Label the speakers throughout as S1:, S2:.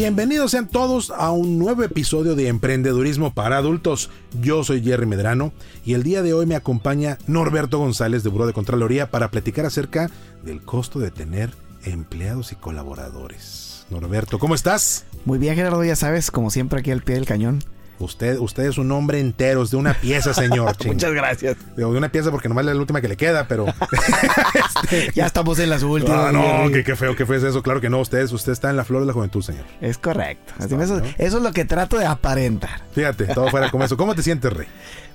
S1: Bienvenidos sean todos a un nuevo episodio de Emprendedurismo para Adultos. Yo soy Jerry Medrano y el día de hoy me acompaña Norberto González de Buró de Contraloría para platicar acerca del costo de tener empleados y colaboradores. Norberto, ¿cómo estás?
S2: Muy bien, Gerardo, ya sabes, como siempre aquí al pie del cañón.
S1: Usted, usted es un hombre entero, es de una pieza, señor.
S2: Muchas gracias.
S1: Digo, de una pieza porque nomás es la última que le queda, pero.
S2: Este, ya estamos en las últimas.
S1: Ah, no, no, qué, feo, qué feo es eso. Claro que no, usted, usted está en la flor de la juventud, señor.
S2: Es correcto. eso, es lo que trato de aparentar.
S1: Fíjate, todo fuera como eso. ¿Cómo te sientes, Rey?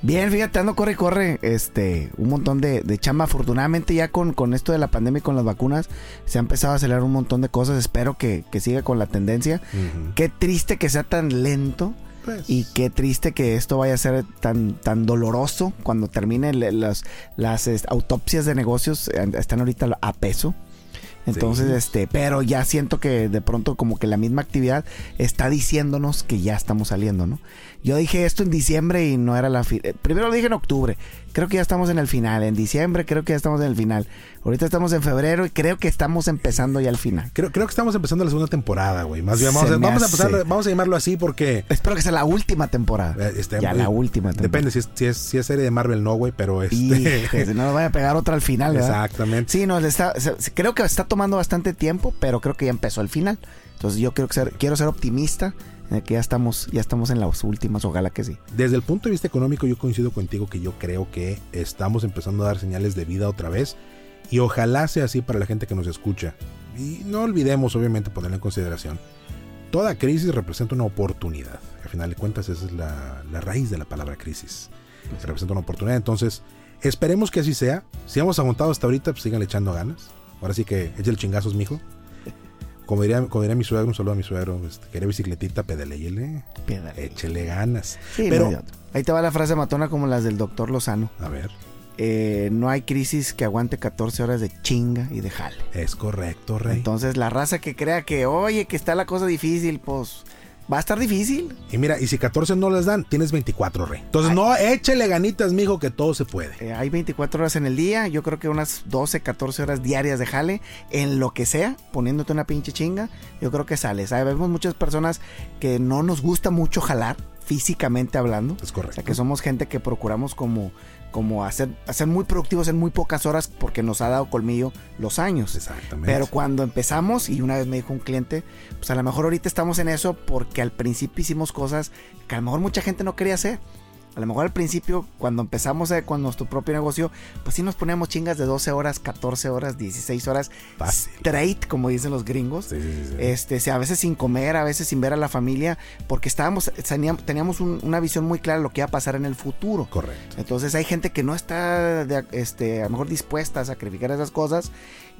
S2: Bien, fíjate, ando corre y corre. Este, un montón de, chamba. Afortunadamente, ya con, con esto de la pandemia y con las vacunas, se ha empezado a acelerar un montón de cosas. Espero que, siga con la tendencia. Qué triste que sea tan lento pues. Y qué triste que esto vaya a ser tan, tan doloroso cuando terminen las, las autopsias de negocios. Eh, están ahorita a peso. Entonces, este, pero ya siento que de pronto como que la misma actividad está diciéndonos que ya estamos saliendo, ¿no? Yo dije esto en diciembre y no era la... Eh, primero lo dije en octubre. Creo que ya estamos en el final. En diciembre creo que ya estamos en el final. Ahorita estamos en febrero y creo que estamos empezando ya el final.
S1: Creo, creo que estamos empezando la segunda temporada, güey. Más bien, vamos, a, empezar, vamos a llamarlo así porque...
S2: Espero que sea la última temporada. Eh, este, ya la última
S1: temporada. Depende si es, si es, si es serie de Marvel, no, güey, pero este...
S2: si no nos vaya a pegar otra al final,
S1: ¿verdad? Exactamente.
S2: Sí, no, está, creo que está tomando bastante tiempo, pero creo que ya empezó el final. Entonces yo quiero ser, quiero ser optimista que ya estamos, ya estamos en las últimas, ojalá que sí.
S1: Desde el punto de vista económico, yo coincido contigo que yo creo que estamos empezando a dar señales de vida otra vez y ojalá sea así para la gente que nos escucha. Y no olvidemos, obviamente, ponerlo en consideración. Toda crisis representa una oportunidad. Al final de cuentas, esa es la, raíz de la palabra crisis. representa una oportunidad. Entonces, esperemos que así sea. Si hemos aguantado hasta ahorita, pues sigan echando ganas. Ahora sí que eche el chingazos, mijo. Como diría, como diría mi suegro, un saludo a mi suegro, este, quería bicicletita, pedaleyele. Échele ganas.
S2: Pero, ahí te va la frase matona como las del doctor Lozano.
S1: A ver.
S2: Eh, no hay crisis que aguante 14 horas de chinga y de jale.
S1: Es correcto, Rey.
S2: Entonces, la raza que crea que, oye, que está la cosa difícil, pues Va a estar difícil.
S1: Y mira, y si 14 no les dan, tienes 24, rey. Entonces, no, échele ganitas, mijo, que todo se puede.
S2: Eh, hay 24 horas en el día, yo creo que unas 12, 14 horas diarias de jale, en lo que sea, poniéndote una pinche chinga, yo creo que sales. Sabemos muchas personas que no nos gusta mucho jalar, físicamente hablando.
S1: Es correcto.
S2: O sea, que somos gente que procuramos como como hacer, hacer muy productivos en muy pocas horas porque nos ha dado colmillo los años.
S1: Exactamente.
S2: Pero cuando empezamos, y una vez me dijo un cliente, pues a lo mejor ahorita estamos en eso porque al principio hicimos cosas que a lo mejor mucha gente no quería hacer. A lo mejor al principio, cuando empezamos eh, con nuestro propio negocio, pues sí nos poníamos chingas de 12 horas, 14 horas, 16 horas. Straight, como dicen los gringos. Este, a veces sin comer, a veces sin ver a la familia, porque estábamos, teníamos una visión muy clara de lo que iba a pasar en el futuro.
S1: Correcto.
S2: Entonces hay gente que no está, este, a lo mejor dispuesta a sacrificar esas cosas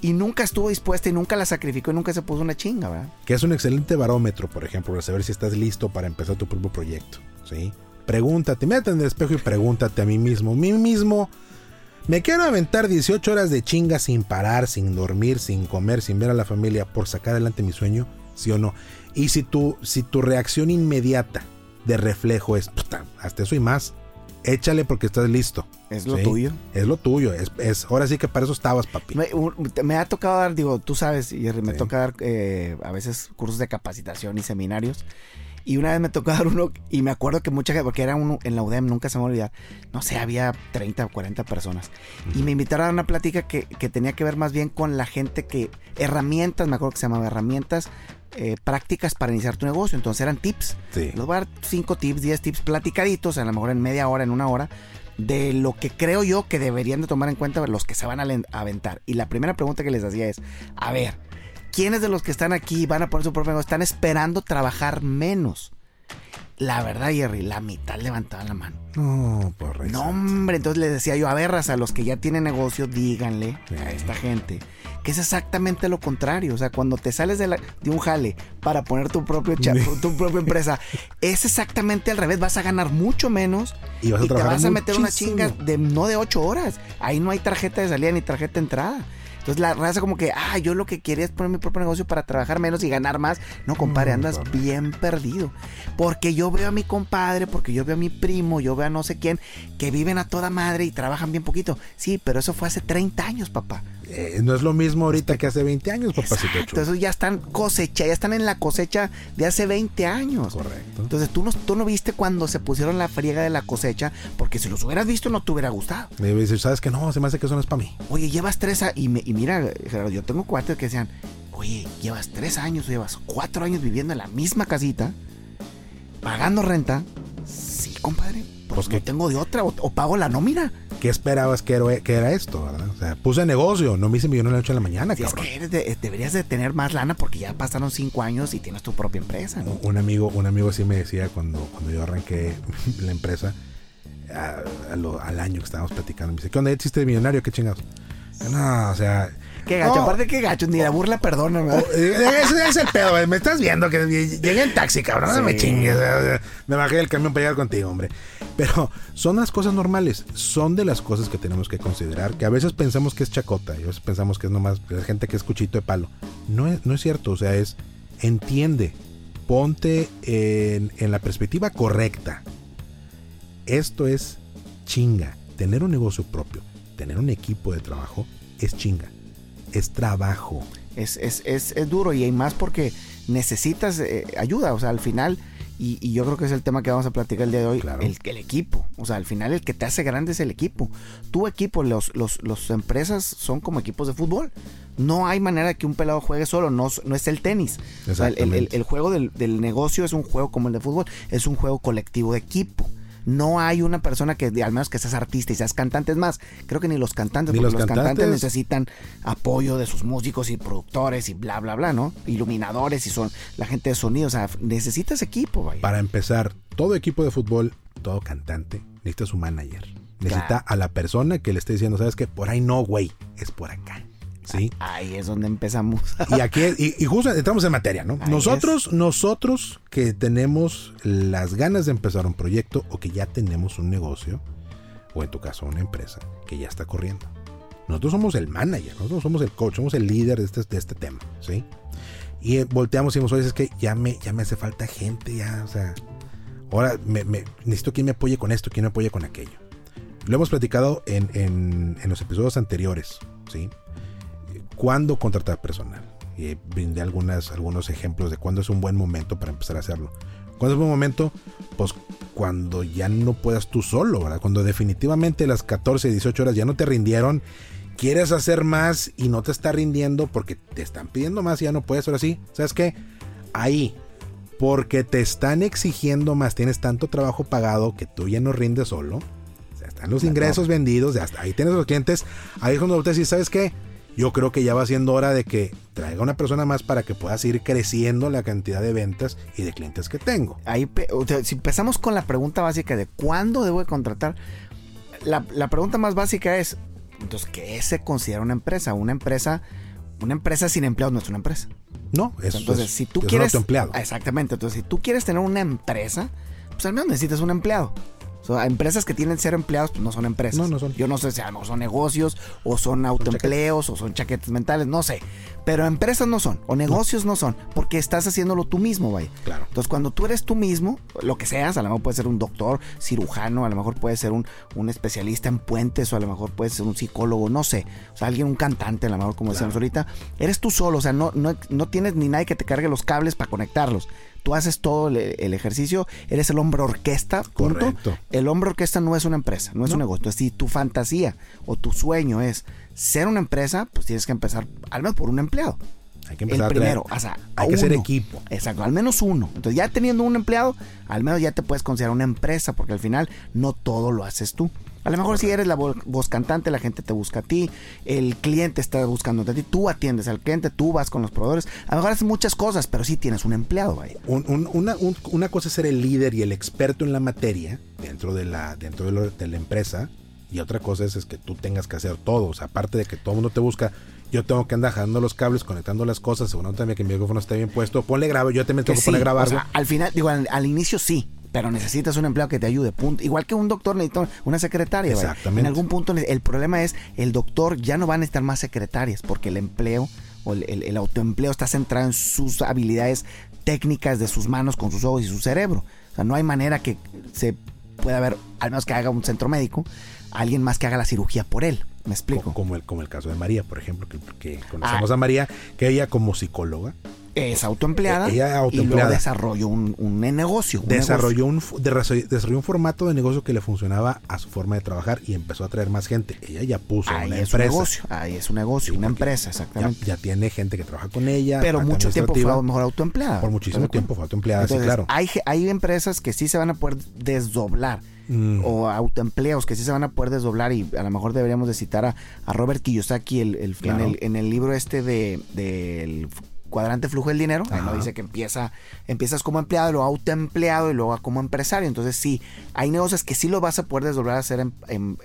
S2: y nunca estuvo dispuesta y nunca la sacrificó y nunca se puso una chinga, ¿verdad?
S1: Que es un excelente barómetro, por ejemplo, para saber si estás listo para empezar tu propio proyecto, ¿sí? Pregúntate, mírate en el espejo y pregúntate a mí mismo, mí mismo, ¿me quiero aventar 18 horas de chinga sin parar, sin dormir, sin comer, sin ver a la familia por sacar adelante mi sueño? ¿Sí o no? Y si tu, si tu reacción inmediata de reflejo es, hasta eso y más, échale porque estás listo.
S2: Es lo tuyo.
S1: Es lo tuyo. Es, ahora sí que para eso estabas, papi.
S2: Me, ha tocado dar, digo, tú sabes, y me toca dar eh, a veces cursos de capacitación y seminarios. Y una vez me tocó dar uno y me acuerdo que mucha gente, porque era uno en la UDEM, nunca se me olvidar, no sé, había 30 o 40 personas. Y me invitaron a una plática que, tenía que ver más bien con la gente que, herramientas, me acuerdo que se llamaba herramientas eh, prácticas para iniciar tu negocio. Entonces eran tips.
S1: Sí.
S2: Les voy a dar 5 tips, 10 tips platicaditos, a lo mejor en media hora, en una hora, de lo que creo yo que deberían de tomar en cuenta los que se van a aventar. Y la primera pregunta que les hacía es, a ver, ¿quiénes de los que están aquí van a poner su propio negocio? Están esperando trabajar menos. La verdad, Jerry, la mitad levantaban la mano.
S1: No, por
S2: No, hombre, entonces les decía yo, a ver, a los que ya tienen negocio, díganle a esta gente que es exactamente lo contrario. O sea, cuando te sales de, de un jale para poner tu, propio tu propia empresa, es exactamente al revés. Vas a ganar mucho menos y, vas a te vas a meter una chinga de no de ocho horas. Ahí no hay tarjeta de salida ni tarjeta de entrada. Entonces la raza como que, ah, yo lo que quería es poner mi propio negocio para trabajar menos y ganar más. No, compadre, andas bien perdido. Porque yo veo a mi compadre, porque yo veo a mi primo, yo veo a no sé quién, que viven a toda madre y trabajan bien poquito. Sí, pero eso fue hace 30 años, papá.
S1: Eh, no es lo mismo ahorita que hace 20 años, papacito.
S2: Entonces ya están cosecha, ya están en la cosecha de hace 20 años.
S1: Correcto.
S2: Entonces tú no, tú no viste cuando se pusieron la friega de la cosecha, porque si los hubieras visto no te hubiera gustado.
S1: Me dices, ¿sabes que No, se me hace que eso no es para mí.
S2: Oye, llevas tres años, y, y mira, Gerardo, yo tengo cuates que decían, oye, llevas tres años, llevas cuatro años viviendo en la misma casita, pagando renta. Sí, compadre, pues, pues no tengo de otra, o pago la nómina.
S1: ¿Qué esperabas que era, que era esto? ¿verdad? O sea, puse negocio, no me hice millón en la noche de la mañana, cabrón.
S2: Es que deberías de tener más lana porque ya pasaron cinco años y tienes tu propia empresa.
S1: Un, amigo, un amigo así me decía cuando, cuando yo arranqué la empresa, al año que estábamos platicando, me dice, ¿qué onda? ¿Ya hiciste millonario? ¿Qué chingados? No, o sea,
S2: Qué gacho, aparte qué gacho, ni la burla perdona. Oh,
S1: eh, ese es el pedo, me estás viendo que llegué en taxi, cabrón, no me chingues. Me bajé del camión para llegar contigo, hombre. Pero son las cosas normales, son de las cosas que tenemos que considerar, que a veces pensamos que es chacota, y a veces pensamos que es nomás gente que es cuchito de palo. No es, no es cierto, o sea, es entiende, ponte en, en la perspectiva correcta. Esto es chinga. Tener un negocio propio, tener un equipo de trabajo es chinga es trabajo.
S2: Es, es, es, es duro y hay más porque necesitas eh, ayuda, o sea, al final, y, yo creo que es el tema que vamos a platicar el día de hoy, el, el, equipo, o sea, al final el que te hace grande es el equipo. Tu equipo, los, los, los empresas son como equipos de fútbol. No hay manera de que un pelado juegue solo, no, no es el tenis. el, el, el, juego del, del negocio es un juego como el de fútbol, es un juego colectivo de equipo. No hay una persona que, al menos que seas artista y seas cantante, es más, creo que ni los cantantes, porque los, cantantes? necesitan apoyo de sus músicos y productores y bla, bla, bla, ¿no? Iluminadores y son la gente de sonido, o sea, necesitas equipo, vaya.
S1: Para empezar, todo equipo de fútbol, todo cantante, necesita su manager. Necesita a la persona que le esté diciendo, ¿sabes qué? Por ahí no, güey, es por acá. ¿Sí?
S2: Ahí es donde empezamos.
S1: y aquí, y, justo entramos en materia, ¿no? nosotros, nosotros que tenemos las ganas de empezar un proyecto o que ya tenemos un negocio, o en tu caso una empresa, que ya está corriendo. Nosotros somos el manager, nosotros somos el coach, somos el líder de este, de este tema, ¿sí? Y eh, volteamos y decimos, oye, es que ya me, ya me hace falta gente, ya, o sea, ahora me, necesito quien me apoye con esto, quien me apoye con aquello. Lo hemos platicado en, en, en los episodios anteriores, ¿sí? Cuándo contratar personal. Y brindé algunas, algunos ejemplos de cuándo es un buen momento para empezar a hacerlo. ¿Cuándo es un buen momento? Pues cuando ya no puedas tú solo, ¿verdad? Cuando definitivamente las 14, 18 horas ya no te rindieron, quieres hacer más y no te está rindiendo porque te están pidiendo más y ya no puedes, ahora sí. ¿Sabes qué? Ahí, porque te están exigiendo más, tienes tanto trabajo pagado que tú ya no rindes solo. O sea, están los ingresos vendidos, ya está, ahí tienes los clientes. Ahí es cuando te decís, ¿sabes qué? Yo creo que ya va siendo hora de que traiga una persona más para que pueda seguir creciendo la cantidad de ventas y de clientes que tengo.
S2: Ahí, si empezamos con la pregunta básica de cuándo debo de contratar, la, pregunta más básica es, entonces, ¿qué se considera una empresa? Una empresa, una empresa sin empleados no es una empresa.
S1: No, es,
S2: entonces, si tú quieres, empleado. Exactamente, entonces si tú quieres tener una empresa, pues al menos necesitas un empleado empresas que tienen cero empleados, pues no son empresas.
S1: No, no son.
S2: Yo no sé si son negocios, o son autoempleos, o son chaquetes mentales, no sé. Pero empresas no son, o negocios no, son, porque estás haciéndolo tú mismo, vaya.
S1: Claro.
S2: Entonces, cuando tú eres tú mismo, lo que seas, a lo mejor puede ser un doctor, cirujano, a lo mejor puede ser un, un especialista en puentes, o a lo mejor puede ser un psicólogo, no sé. O sea, alguien, un cantante, a lo mejor, como decíamos ahorita. Eres tú solo, o sea, no, no, no tienes ni nadie que te cargue los cables para conectarlos tú haces todo el, ejercicio, eres el hombre orquesta, punto. Correcto. El hombre orquesta no es una empresa, no es un negocio. Si tu fantasía o tu sueño es ser una empresa, pues tienes que empezar al menos por un empleado.
S1: Hay que empezar
S2: el primero, o sea,
S1: hay que ser equipo.
S2: Exacto, al menos uno. Entonces, ya teniendo un empleado, al menos ya te puedes considerar una empresa, porque al final no todo lo haces tú. A lo mejor si eres la voz cantante, la gente te busca a ti, el cliente está buscando a ti, tú atiendes al cliente, tú vas con los proveedores. A lo mejor haces muchas cosas, pero sí tienes un empleado ahí.
S1: una, cosa es ser el líder y el experto en la materia dentro de la, dentro de, la empresa. Y otra cosa es, es, que tú tengas que hacer todo. O sea, aparte de que todo el mundo te busca, yo tengo que andar jalando los cables, conectando las cosas, también que mi micrófono esté bien puesto, ponle grabo, yo también tengo que, poner grabar.
S2: al final, digo, al, inicio sí, pero necesitas un empleado que te ayude. Punto. Igual que un doctor necesita una secretaria. Exactamente. En algún punto el problema es el doctor ya no va a necesitar más secretarias porque el empleo o el, autoempleo está centrado en sus habilidades técnicas de sus manos con sus ojos y su cerebro. O sea, no hay manera que se pueda ver, al menos que haga un centro médico, alguien más que haga la cirugía por él. ¿Me explico?
S1: Como el, como el caso de María, por ejemplo, que, conocemos ah. a María, que ella como psicóloga
S2: es autoempleada, ella y luego desarrolló un, un negocio.
S1: desarrolló, Un, desarrolló un formato de negocio que le funcionaba a su forma de trabajar y empezó a traer más gente. Ella ya puso
S2: ahí
S1: una
S2: es
S1: empresa.
S2: Un negocio, ahí es un negocio, una empresa, exactamente.
S1: Ya, tiene gente que trabaja con ella.
S2: Pero mucho tiempo fue a lo mejor autoempleada.
S1: Por muchísimo tiempo fue autoempleada, sí, claro.
S2: Hay, hay empresas que sí se van a poder desdoblar. Mm. o autoempleos que sí se van a poder desdoblar y a lo mejor deberíamos de citar a, Robert Kiyosaki el, en, el, en el libro este de, del cuadrante flujo del dinero. Ahí dice que empieza, empiezas como empleado, luego autoempleado y luego como empresario. Entonces sí, hay negocios que sí lo vas a poder desdoblar a ser em, em,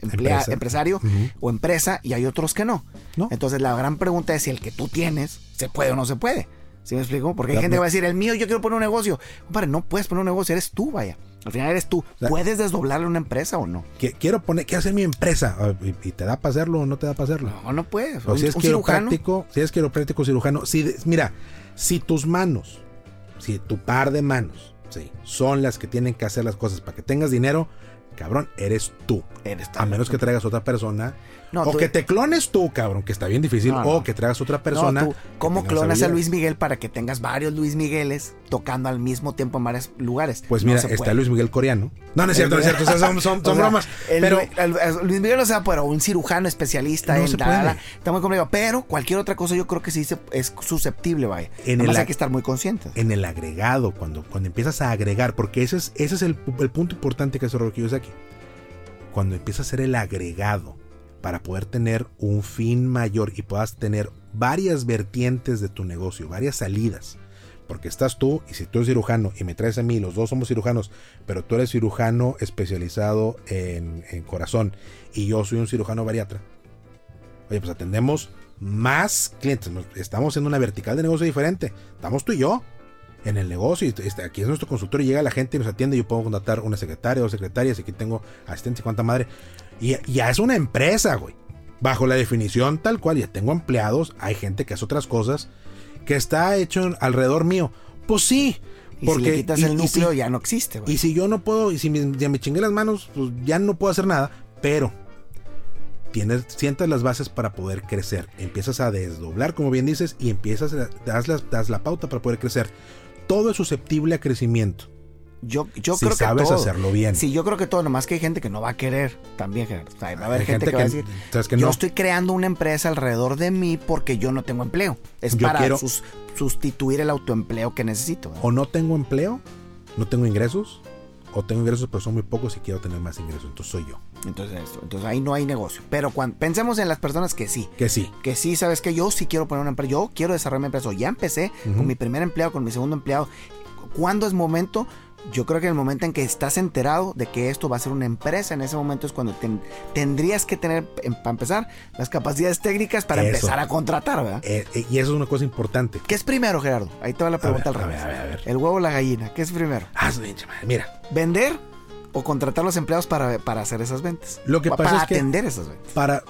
S2: empresario o empresa y hay otros que no. Entonces la gran pregunta es si el que tú tienes se puede o no se puede. ¿Sí me explico? Porque hay gente que va a decir, el mío, yo quiero poner un negocio. Compadre, no puedes poner un negocio, eres tú, vaya. Al final eres tú. ¿Puedes desdoblarle una empresa o no?
S1: Quiero poner, quiero hacer mi empresa. Ah, ¿Y te da para hacerlo o no te da para hacerlo?
S2: No, no puedes.
S1: O si es quiropráctico, si es quiropráctico cirujano. Si, mira, si tus manos, si tu par de manos, sí, son las que tienen que hacer las cosas para que tengas dinero, cabrón, eres tú. Eres A menos que traigas otra persona. O que te clones tú, cabrón, que está bien difícil. o que traigas otra persona.
S2: ¿Cómo clonas a Luis Miguel para que tengas varios Luis Migueles tocando al mismo tiempo en varios lugares?
S1: Pues mira, está Luis Miguel coreano. No, no es cierto, no es cierto. son, bromas.
S2: pero Luis Miguel no sea, pero un cirujano especialista en está muy complicado. Pero cualquier otra cosa yo creo que sí es susceptible, vaya. En el, hay que estar muy consciente.
S1: En el agregado, cuando, cuando empiezas a agregar, porque ese es, ese es el, punto importante que hace Rocky aquí cuando empieza a ser el agregado para poder tener un fin mayor y puedas tener varias vertientes de tu negocio, varias salidas. Porque estás tú, y si tú eres cirujano y me traes a mí, los dos somos cirujanos, pero tú eres cirujano especializado en, corazón y yo soy un cirujano bariatra. Oye, pues atendemos más clientes. Estamos en una vertical de negocio diferente. Estamos tú y yo en el negocio. Y este, aquí es nuestro consultorio, llega la gente y nos atiende. Yo puedo contratar una secretaria o secretarias. Aquí tengo asistente y cuánta madre. Y ya es una empresa, güey. Bajo la definición tal cual, ya tengo empleados. Hay gente que hace otras cosas que está hecho alrededor mío. Pues sí.
S2: porque si le quitas el núcleo ya no existe.
S1: Y si yo no puedo, y si ya me chingué las manos, pues ya no puedo hacer nada. Pero tienes, sientas las bases para poder crecer. Empiezas a desdoblar, como bien dices, y empiezas a das, das la pauta para poder crecer todo es susceptible a crecimiento.
S2: Yo, yo creo
S1: sabes
S2: que
S1: hacerlo bien.
S2: Sí, yo creo que todo, nomás que hay gente que no va a querer también, va a haber gente, que, va a decir, yo estoy creando una empresa alrededor de mí porque yo no tengo empleo. Es para sustituir el autoempleo que necesito.
S1: O no tengo empleo, no tengo ingresos, o tengo ingresos pero son muy pocos y quiero tener más ingresos, entonces soy yo.
S2: Entonces, entonces ahí no hay negocio. Pero cuando pensemos en las personas que sí.
S1: Que sí.
S2: Que sí, sabes que yo sí quiero poner una empresa. Yo quiero desarrollar mi empresa. Ya empecé con mi primer empleado, con mi segundo empleado. ¿Cuándo es momento? Yo creo que el momento en que estás enterado de que esto va a ser una empresa, en ese momento es cuando tendrías que tener, em, para empezar, las capacidades técnicas para empezar a contratar, ¿verdad?
S1: Eh, eh, y eso es una cosa importante.
S2: ¿Qué es primero, Gerardo? Ahí te va la pregunta al revés. El huevo o la gallina, ¿qué es primero?
S1: Ah, mira.
S2: ¿Vender o contratar a los empleados para, hacer esas ventas.
S1: Lo que pasa
S2: es que atender esas ventas.
S1: Para,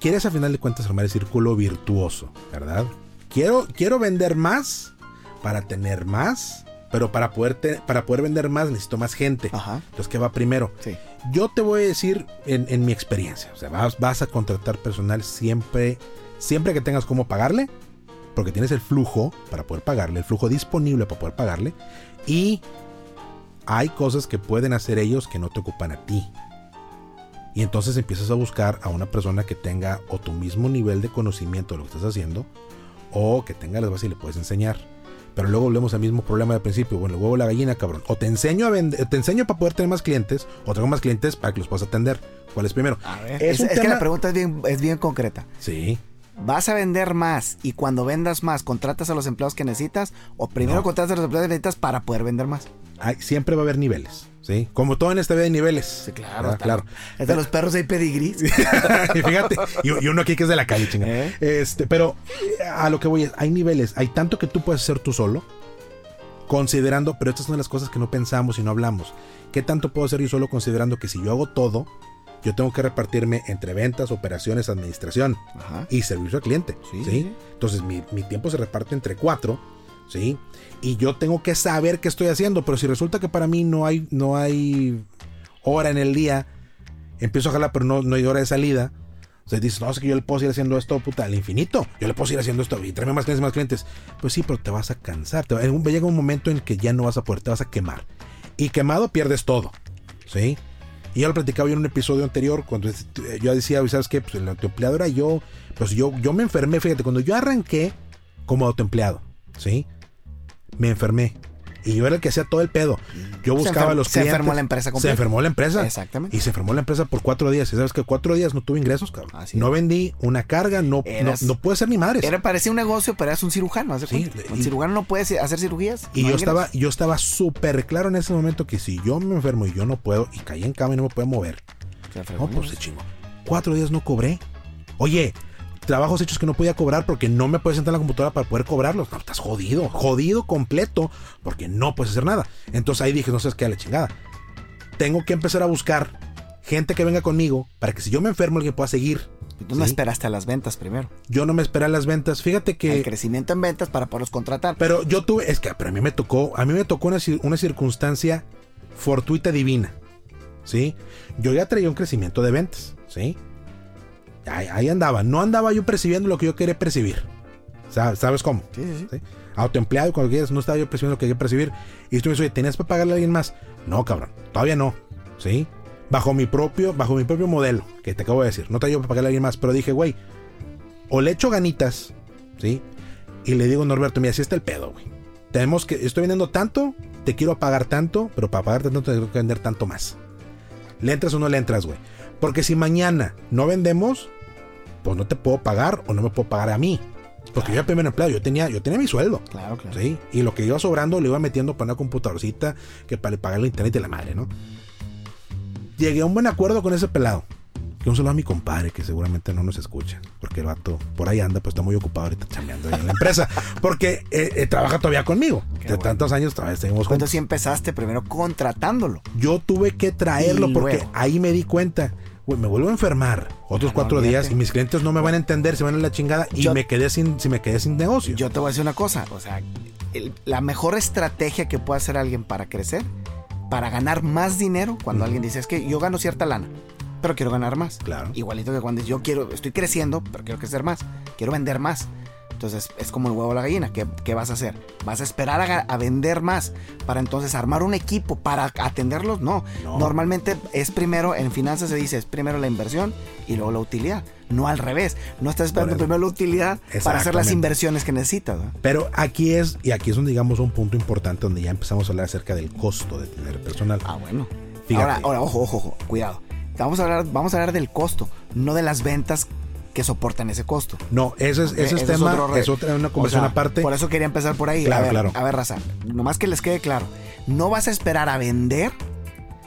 S1: quieres a final de cuentas formar el círculo virtuoso, ¿verdad? Quiero, quiero vender más para tener más, pero para poder, para poder vender más necesito más gente. Ajá. Entonces, ¿qué va primero? Sí. Yo te voy a decir en, mi experiencia, o sea, vas, vas, a contratar personal siempre, siempre que tengas cómo pagarle, porque tienes el flujo para poder pagarle, el flujo disponible para poder pagarle, y hay cosas que pueden hacer ellos que no te ocupan a ti. Y entonces empiezas a buscar a una persona que tenga o tu mismo nivel de conocimiento de lo que estás haciendo, o que tenga las bases y le puedes enseñar. Pero luego volvemos al mismo problema del principio. Bueno, el huevo la gallina, cabrón. O te enseño a vender, te enseño para poder tener más clientes, o tengo más clientes para que los puedas atender. ¿Cuál es primero?
S2: es, que la pregunta es bien, es bien concreta.
S1: Sí.
S2: ¿Vas a vender más y cuando vendas más contratas a los empleados que necesitas o primero contratas a los empleados que necesitas para poder vender más?
S1: siempre va a haber niveles. ¿Sí? Como todo en esta vida de niveles.
S2: Sí, claro. claro. Es de los perros hay pedigrí.
S1: y fíjate, y, uno aquí que es de la calle, chingada. ¿Eh? Este, pero a lo que voy es, hay niveles. Hay tanto que tú puedes hacer tú solo, considerando, pero estas son las cosas que no pensamos y no hablamos. ¿Qué tanto puedo hacer yo solo considerando que si yo hago todo, yo tengo que repartirme entre ventas, operaciones, administración y servicio al cliente. Sí, Entonces mi, tiempo se reparte entre cuatro. ¿sí? Y yo tengo que saber qué estoy haciendo. Pero si resulta que para mí no hay, no hay hora en el día, empiezo a jalar, pero no, no hay hora de salida. O sea, dices, no, es que yo le puedo ir haciendo esto, puta, al infinito. Yo le puedo ir haciendo esto y tráeme más clientes, más clientes. Pues sí, pero te vas a cansar. Te va, llega un momento en que ya no vas a poder, te vas a quemar. Y quemado pierdes todo. ¿Sí? Y yo lo platicaba en un episodio anterior, cuando yo decía, ¿sabes qué? Pues el autoempleado era yo. Pues yo, yo me enfermé, fíjate, cuando yo arranqué como autoempleado, ¿sí? Me enfermé. Y yo era el que hacía todo el pedo. Yo buscaba los clientes.
S2: Se enfermó la empresa
S1: Se enfermó la empresa.
S2: Exactamente.
S1: Y se enfermó la empresa por cuatro días. Y sabes que cuatro días no tuve ingresos, cabrón. no vendí una carga, no, no, puede ser mi madre.
S2: Era, parecía un negocio, pero eras un cirujano. Sí, un cirujano no puede hacer cirugías.
S1: Y yo estaba, yo estaba súper claro en ese momento que si yo me enfermo y yo no puedo, y caí en cama y no me puedo mover. No, pues se chingo. Cuatro días no cobré. Oye, trabajos hechos que no podía cobrar porque no me puedes sentar en la computadora para poder cobrarlos. No, estás jodido, jodido completo porque no puedes hacer nada. Entonces ahí dije, no sé qué a la chingada. Tengo que empezar a buscar gente que venga conmigo para que si yo me enfermo alguien pueda seguir.
S2: Tú no esperaste a las ventas primero.
S1: Yo no me esperé a las ventas. Fíjate que.
S2: El crecimiento en ventas para poderlos contratar.
S1: Pero yo tuve. Es que a mí me tocó. A mí me tocó una, una circunstancia fortuita divina. ¿Sí? Yo ya traía un crecimiento de ventas. ¿Sí? Ahí, andaba. No andaba yo percibiendo lo que yo quería percibir. ¿Sabes cómo? Sí, sí, sí. Autoempleado, cuando quieras, no estaba yo percibiendo lo que quería percibir. Y tú me dices, oye, ¿tenías para pagarle a alguien más? No, cabrón, todavía no. ¿Sí? Bajo mi propio, bajo mi propio modelo, que te acabo de decir. No te yo para pagarle a alguien más, pero dije, güey, o le echo ganitas, ¿sí? Y le digo, Norberto, mira, así está el pedo, güey. Tenemos que, estoy vendiendo tanto, te quiero pagar tanto, pero para pagarte tanto tengo que vender tanto más. ¿Le entras o no le entras, güey? Porque si mañana no vendemos, pues no te puedo pagar o no me puedo pagar a mí. Porque yo era primer empleado, yo tenía, yo tenía mi sueldo.
S2: Claro, claro.
S1: ¿sí? Y lo que iba sobrando lo iba metiendo para una computadorcita que para pagar el internet de la madre, ¿no? Llegué a un buen acuerdo con ese pelado. Que un saludo a mi compadre, que seguramente no nos escucha. Porque el vato por ahí anda, pues está muy ocupado ahorita chambeando en la empresa. Porque eh, eh, trabaja todavía conmigo. de tantos años todavía seguimos
S2: juntos. si empezaste primero contratándolo.
S1: Yo tuve que traerlo porque ahí me di cuenta me vuelvo a enfermar otros cuatro días y mis clientes no me van a entender, se van a la chingada y me quedé sin, si me quedé sin negocio.
S2: Yo te voy a decir una cosa, o sea, la mejor estrategia que puede hacer alguien para crecer, para ganar más dinero, cuando alguien dice, es que yo gano cierta lana, pero quiero ganar más.
S1: Claro.
S2: Igualito que cuando yo quiero, estoy creciendo, pero quiero crecer más, quiero vender más. Entonces es como el huevo o la gallina. ¿Qué, vas a hacer? ¿Vas a esperar a, vender más para entonces armar un equipo para atenderlos? No. Normalmente es primero, en finanzas se dice, es primero la inversión y luego la utilidad. No al revés. No estás esperando primero la utilidad para hacer las inversiones que necesitas.
S1: Pero aquí es, y aquí es un, digamos, un punto importante donde ya empezamos a hablar acerca del costo de tener personal.
S2: Ah, bueno. Ahora, ahora, ojo, ojo, ojo, cuidado. Vamos a, hablar, vamos a hablar del costo, no de las ventas que soportan ese costo.
S1: No, ese es, ese es tema, es, otra, una conversación aparte.
S2: Por eso quería empezar por ahí.
S1: Claro,
S2: a ver,
S1: claro.
S2: A ver, Raza, nomás que les quede claro. No vas a esperar a vender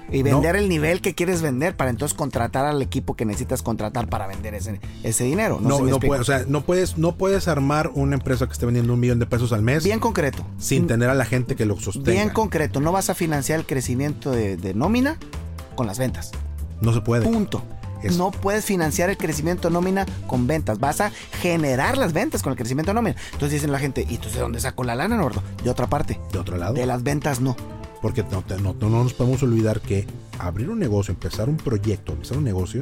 S2: y vender el nivel que quieres vender para entonces contratar al equipo que necesitas contratar para vender ese, ese dinero.
S1: No, no, puedes, o sea, no puedes, no puedes armar una empresa que esté vendiendo un millón de pesos al mes.
S2: Bien concreto.
S1: Sin tener a la gente que lo sostenga.
S2: Bien concreto. No vas a financiar el crecimiento de, de nómina con las ventas.
S1: No se puede.
S2: Punto. No puedes financiar el crecimiento nómina con ventas. Vas a generar las ventas con el crecimiento nómina. Entonces dicen la gente, ¿y entonces de dónde saco la lana, Nordo? De otra parte.
S1: ¿De otro lado?
S2: De las ventas no.
S1: Porque no, no, nos podemos olvidar que abrir un negocio, empezar un proyecto, empezar un negocio,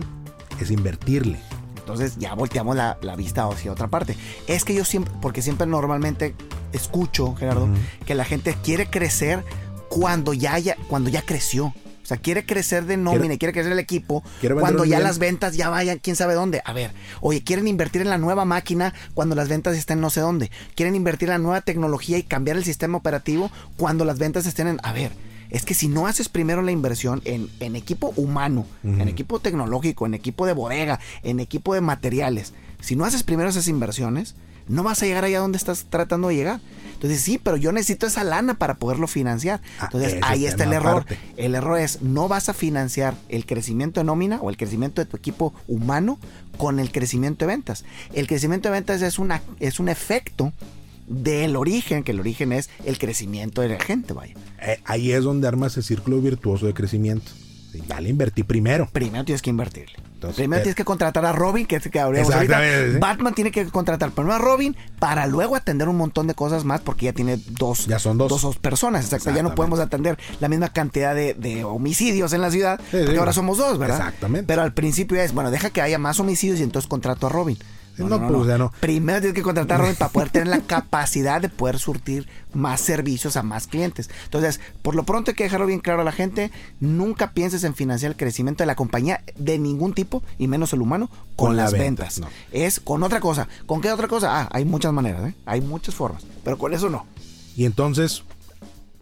S1: es invertirle.
S2: Entonces ya volteamos la, vista hacia otra parte. Es que yo siempre, porque siempre normalmente escucho, Gerardo, que la gente quiere crecer cuando ya, ya, cuando ya creció. O sea, quiere crecer de nómina, quiere, crecer el equipo cuando ya las ventas ya vayan, quién sabe dónde. A ver, oye, quieren invertir en la nueva máquina cuando las ventas estén no sé dónde. Quieren invertir en la nueva tecnología y cambiar el sistema operativo cuando las ventas estén en... A ver, Es que si no haces primero la inversión en, en equipo humano, en equipo tecnológico, en equipo de bodega, en equipo de materiales, si no haces primero esas inversiones, no vas a llegar allá donde estás tratando de llegar. Entonces, sí, pero yo necesito esa lana para poderlo financiar.
S1: Ah,
S2: Entonces, ahí está el error.
S1: aparte.
S2: El error es no vas a financiar el crecimiento de nómina o el crecimiento de tu equipo humano con el crecimiento de ventas. El crecimiento de ventas es, una, es un efecto del origen, que el origen es el crecimiento de la gente, vaya.
S1: Eh, ahí es donde armas el círculo virtuoso de crecimiento. Sí, dale, invertí primero.
S2: Primero tienes que invertirle.
S1: Entonces,
S2: primero
S1: eh,
S2: tienes que contratar a Robin, que es el que ahorita.
S1: Sí.
S2: Batman tiene que contratar primero a Robin para luego atender un montón de cosas más porque ya tiene dos,
S1: Ya son dos.
S2: dos personas. Exacto. Ya no podemos atender la misma cantidad de, de homicidios en la ciudad.
S1: Sí,
S2: ahora somos dos, ¿verdad?
S1: Exactamente.
S2: Pero al principio es, bueno, deja que haya más homicidios y entonces contrato a Robin.
S1: Sí, no, pues, no.
S2: Primero tienes que contratar a Robin para poder tener la capacidad de poder surtir más servicios a más clientes. Entonces, por lo pronto hay que dejarlo bien claro a la gente. Nunca pienses en financiar el crecimiento de la compañía de ningún tipo, y menos el humano, con,
S1: Con la
S2: las
S1: venta,
S2: ventas.
S1: no.
S2: Es con otra cosa. ¿Con qué otra cosa? Ah, hay muchas maneras, ¿eh? Hay muchas formas. Pero con eso no.
S1: Y entonces,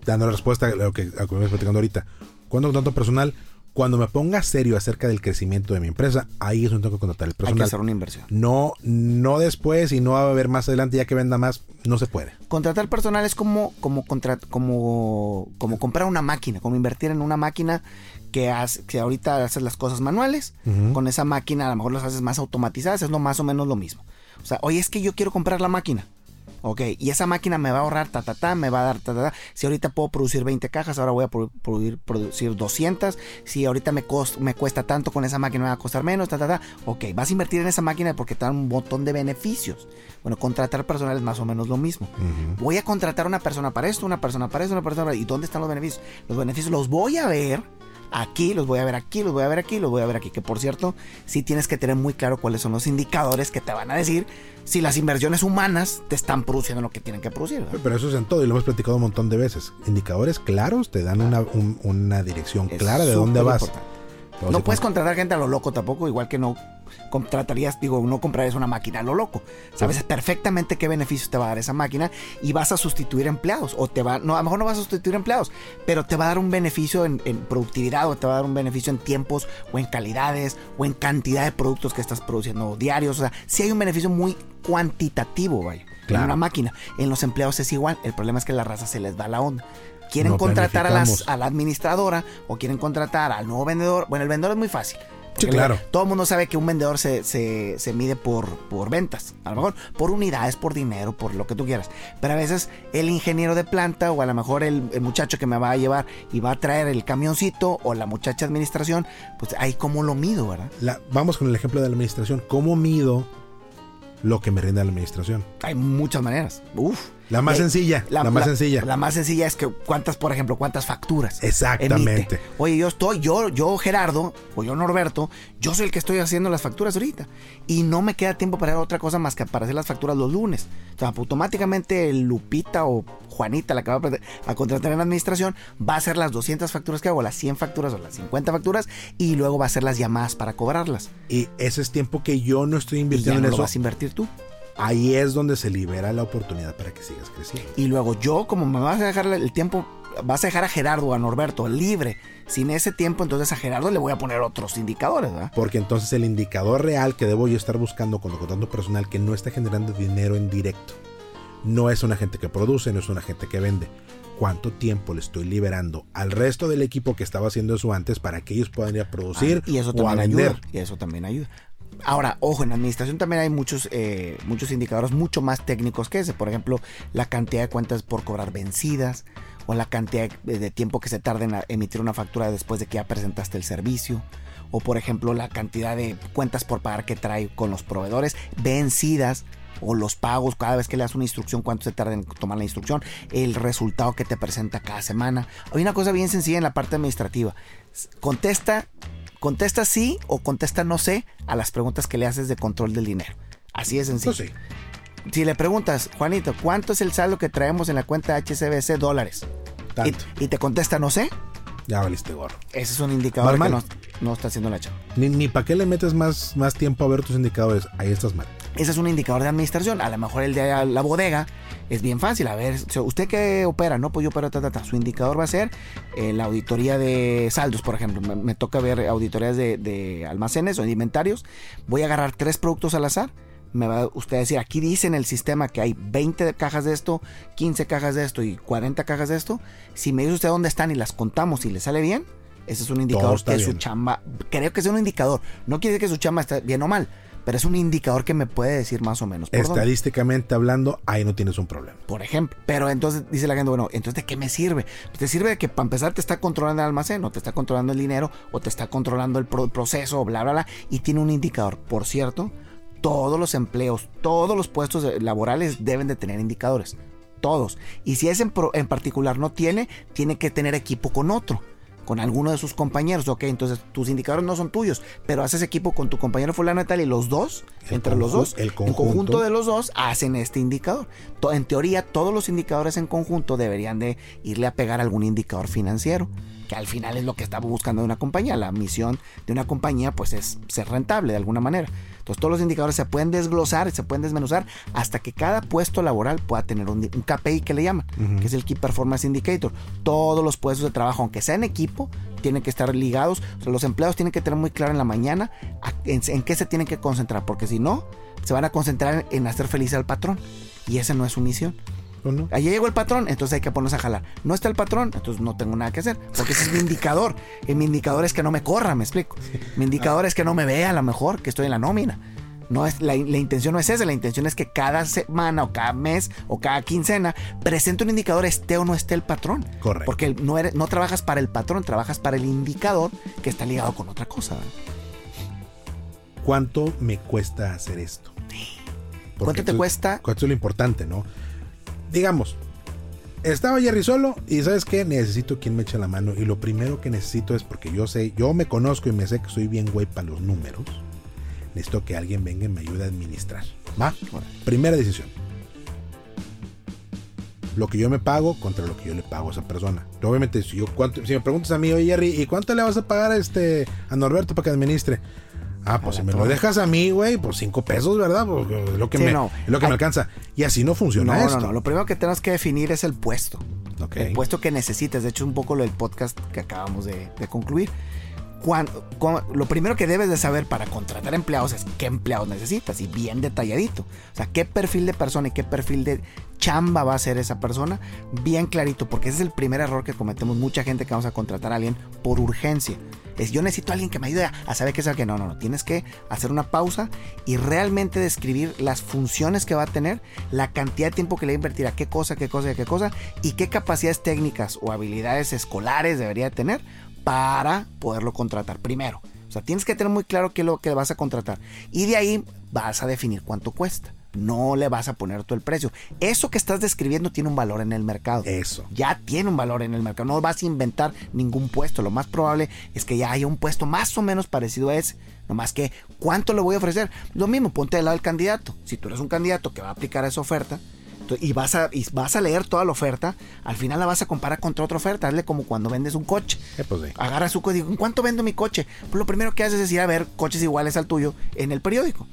S1: dando la respuesta a lo que, a lo que estamos platicando ahorita, cuando contrato personal, cuando me ponga serio acerca del crecimiento de mi empresa, ahí es donde tengo que contratar el
S2: Hay que
S1: personal.
S2: hacer una inversión.
S1: No, no después y no va a haber más adelante ya que venda más, no se puede.
S2: Contratar personal es como, como, contra- como, como comprar una máquina, como invertir en una máquina que, hace, que ahorita haces las cosas manuales. Con esa máquina a lo mejor las haces más automatizadas, es lo más o menos lo mismo. O sea, oye, es que yo quiero comprar la máquina. Ok, y esa máquina me va a ahorrar ta, ta, ta, me va a dar ta, ta, ta. Si ahorita puedo producir 20 cajas, ahora voy a pro- produ- producir 200. Si ahorita me, cuesta tanto con esa máquina, me va a costar menos, ta, ta, ta. Ok, vas a invertir en esa máquina porque te dan un montón de beneficios. Bueno, contratar personal es más o menos lo mismo. Voy a contratar una persona para esto, una persona para esto, una persona para... ¿Y dónde están los beneficios? Los beneficios los voy a ver aquí, los voy a ver aquí, los voy a ver aquí, los voy a ver aquí. Que por cierto, sí tienes que tener muy claro cuáles son los indicadores que te van a decir si las inversiones humanas te están produciendo lo que tienen que producir. ¿verdad?
S1: Pero eso es en todo y lo hemos platicado un montón de veces. Indicadores claros te dan una, un- una dirección
S2: Es
S1: clara de dónde vas. Entonces,
S2: No puedes contratar gente a lo loco tampoco, igual que no contratarías, digo, no comprarías una máquina a lo loco. Sabes perfectamente qué beneficios te va a dar esa máquina y vas a sustituir empleados. O te va, no, a lo mejor no vas a sustituir empleados, pero te va a dar un beneficio en, en productividad, o te va a dar un beneficio en tiempos, o en calidades, o en cantidad de productos que estás produciendo diarios. O sea, sí hay un beneficio muy cuantitativo, vaya.
S1: Claro.
S2: En una máquina. En los empleados es igual. El problema es que la raza se les va la onda. Quieren
S1: No
S2: contratar a, las, a la administradora o quieren contratar al nuevo vendedor. Bueno, el vendedor es muy fácil.
S1: Sí, claro.
S2: Todo el mundo sabe que un vendedor se, se, se mide por, por ventas. A lo mejor por unidades, por dinero, por lo que tú quieras. Pero a veces el ingeniero de planta o a lo mejor el, el muchacho que me va a llevar y va a traer el camioncito o la muchacha de administración, pues ahí cómo lo mido, ¿verdad?
S1: La- vamos con el ejemplo de la administración. ¿Cómo mido lo que me rinde la administración?
S2: Hay muchas maneras. Uf.
S1: La más
S2: Eh,
S1: sencilla, la, más sencilla.
S2: La más sencilla es que cuántas, por ejemplo, cuántas facturas.
S1: Exactamente.
S2: emite. Oye, yo estoy, yo, yo Gerardo, o yo Norberto, yo soy el que estoy haciendo las facturas ahorita. Y no me queda tiempo para hacer otra cosa más que para hacer las facturas los lunes. O sea, automáticamente Lupita o Juanita, la que va a, contratar en la administración, va a hacer las 200 facturas que hago, las 100 facturas o las 50 facturas, y luego va a hacer las llamadas para cobrarlas.
S1: Y ese es tiempo que yo no estoy
S2: Y ya
S1: invirtiendo
S2: no
S1: en
S2: lo
S1: eso.
S2: vas a invertir tú.
S1: Ahí es donde se libera la oportunidad para que sigas creciendo.
S2: Y luego yo, como me vas a dejar el tiempo, vas a dejar a Gerardo a Norberto libre. Sin ese tiempo, entonces a Gerardo le voy a poner otros indicadores, ¿verdad?
S1: Porque entonces el indicador real que debo yo estar buscando cuando contrato personal que no está generando dinero en directo. No es una gente que produce, no es una gente que vende. ¿Cuánto tiempo le estoy liberando al resto del equipo que estaba haciendo eso antes para que ellos puedan ir a producir
S2: Ah, y eso
S1: o a vender?
S2: ayuda. Y eso también ayuda. Ahora, ojo, en administración también hay muchos, eh, muchos indicadores mucho más técnicos que ese. Por ejemplo, la cantidad de cuentas por cobrar vencidas o la cantidad de, tiempo que se tarda en emitir una factura después de que ya presentaste el servicio. O por ejemplo, la cantidad de cuentas por pagar que trae con los proveedores vencidas o los pagos cada vez que le das una instrucción, cuánto se tarda en tomar la instrucción, el resultado que te presenta cada semana. Hay una cosa bien sencilla en la parte administrativa. Contesta, contesta sí o contesta no sé a las preguntas que le haces de control del dinero. Así es sencillo.
S1: Eso sí.
S2: Si le preguntas, Juanito, ¿cuánto es el saldo que traemos en la cuenta HSBC dólares?
S1: Tanto.
S2: Y, y te contesta no sé,
S1: Ya valiste gorro.
S2: ese es un indicador que no, no está haciendo la chamba.
S1: Ni, ni para qué le metes más, más tiempo a ver tus indicadores. Ahí estás mal.
S2: Ese es un indicador de administración. A lo mejor el de la bodega Es bien fácil. A ver, ¿usted qué opera? No, pues yo opero, ta, ta, ta. Su indicador va a ser eh, la auditoría de saldos, por ejemplo. Me, toca ver auditorías de, de almacenes o de inventarios. Voy a agarrar tres productos al azar me va usted a decir, aquí dice en el sistema que hay 20 cajas de esto, 15 cajas de esto y 40 cajas de esto. Si me dice usted dónde están y las contamos y le sale bien, ese es un indicador que su chamba, creo que es un indicador. No quiere decir que su chamba esté bien o mal, pero es un indicador que me puede decir más o menos.
S1: Estadísticamente hablando, ahí no tienes un problema.
S2: Por ejemplo, pero entonces dice la gente, bueno, entonces ¿de qué me sirve? Pues te sirve de que para empezar te está controlando el almacén, o te está controlando el dinero, o te está controlando el proceso, bla, bla, bla, y tiene un indicador. Por cierto, todos los empleos, todos los puestos laborales deben de tener indicadores. Todos. Y si ese en, en particular no tiene, tiene que tener equipo con otro con alguno de sus compañeros, ok, entonces tus indicadores no son tuyos, pero haces equipo con tu compañero fulano y tal y los dos, entre los dos, el conjunto. de los dos hacen este indicador. En teoría, todos los indicadores en conjunto deberían de irle a pegar algún indicador financiero que al final es lo que estamos buscando de una compañía. La misión de una compañía pues es ser rentable de alguna manera. Entonces todos los indicadores se pueden desglosar, se pueden desmenuzar hasta que cada puesto laboral pueda tener un, KPI que le llaman, que es el Key Performance Indicator. Todos los puestos de trabajo, aunque sea en equipo, tienen que estar ligados. los empleados tienen que tener muy claro en la mañana en, qué se tienen que concentrar, porque si no, se van a concentrar en hacer feliz al patrón. Y esa no es su misión. Allí llegó el patrón, entonces hay que ponerse a jalar. No está el patrón, entonces no tengo nada que hacer. Porque ese es mi indicador. Y mi indicador es que no me corra, me explico. Mi indicador es que no me vea a lo mejor, que estoy en la nómina. No es, la, intención no es esa, la intención es que cada semana o cada mes o cada quincena presente un indicador esté o no esté el patrón.
S1: Correcto.
S2: Porque no, eres, no trabajas para el patrón, trabajas para el indicador que está ligado con otra cosa.
S1: ¿Cuánto me cuesta hacer esto?
S2: ¿Cuánto te cuesta?
S1: ¿Cuánto es lo importante, no? Digamos, estaba Jerry solo y sabes qué, necesito quien me eche la mano y lo primero que necesito es porque yo sé, yo me conozco y me sé que soy bien güey para los números. Necesito que alguien venga y me ayude a administrar. ¿Va? Primera decisión. Lo que yo me pago contra lo que yo le pago a esa persona. Obviamente, si, yo, si me preguntas a mí, oye Jerry, ¿y cuánto le vas a pagar a, este, a Norberto para que administre? Ah, pues si me lo dejas a mí, güey, pues cinco pesos, ¿verdad? Pues es lo que, me, lo que me alcanza. Y así no funciona
S2: no, No, no, lo primero que tenemos que definir es el puesto. El puesto que necesites. De hecho, un poco lo del podcast que acabamos de, concluir. Lo primero que debes de saber para contratar empleados es qué empleados necesitas y bien detalladito. O sea, qué perfil de persona y qué perfil de chamba va a ser esa persona, bien clarito, porque ese es el primer error que cometemos mucha gente que vamos a contratar a alguien por urgencia es yo necesito a alguien que me ayude a, saber qué es el que no, no, no. Tienes que hacer una pausa y realmente describir las funciones que va a tener, la cantidad de tiempo que le va a invertir a qué cosa, qué cosa, qué cosa y qué capacidades técnicas o habilidades escolares debería tener para poderlo contratar primero. O sea, tienes que tener muy claro qué es lo que vas a contratar y de ahí vas a definir cuánto cuesta no le vas a poner todo el precio. Eso que estás describiendo tiene un valor en el mercado.
S1: Eso.
S2: Ya tiene un valor en el mercado. No vas a inventar ningún puesto. Lo más probable es que ya haya un puesto más o menos parecido a ese. No más que, ¿cuánto le voy a ofrecer? Lo mismo, ponte al lado del candidato. Si tú eres un candidato que va a aplicar esa oferta, y vas, a, y vas a leer toda la oferta, al final la vas a comparar contra otra oferta. Hazle como cuando vendes un coche.
S1: Eh, pues
S2: Agarra su código. ¿En cuánto vendo mi coche? Pues lo primero que haces es ir a ver coches iguales al tuyo en el periódico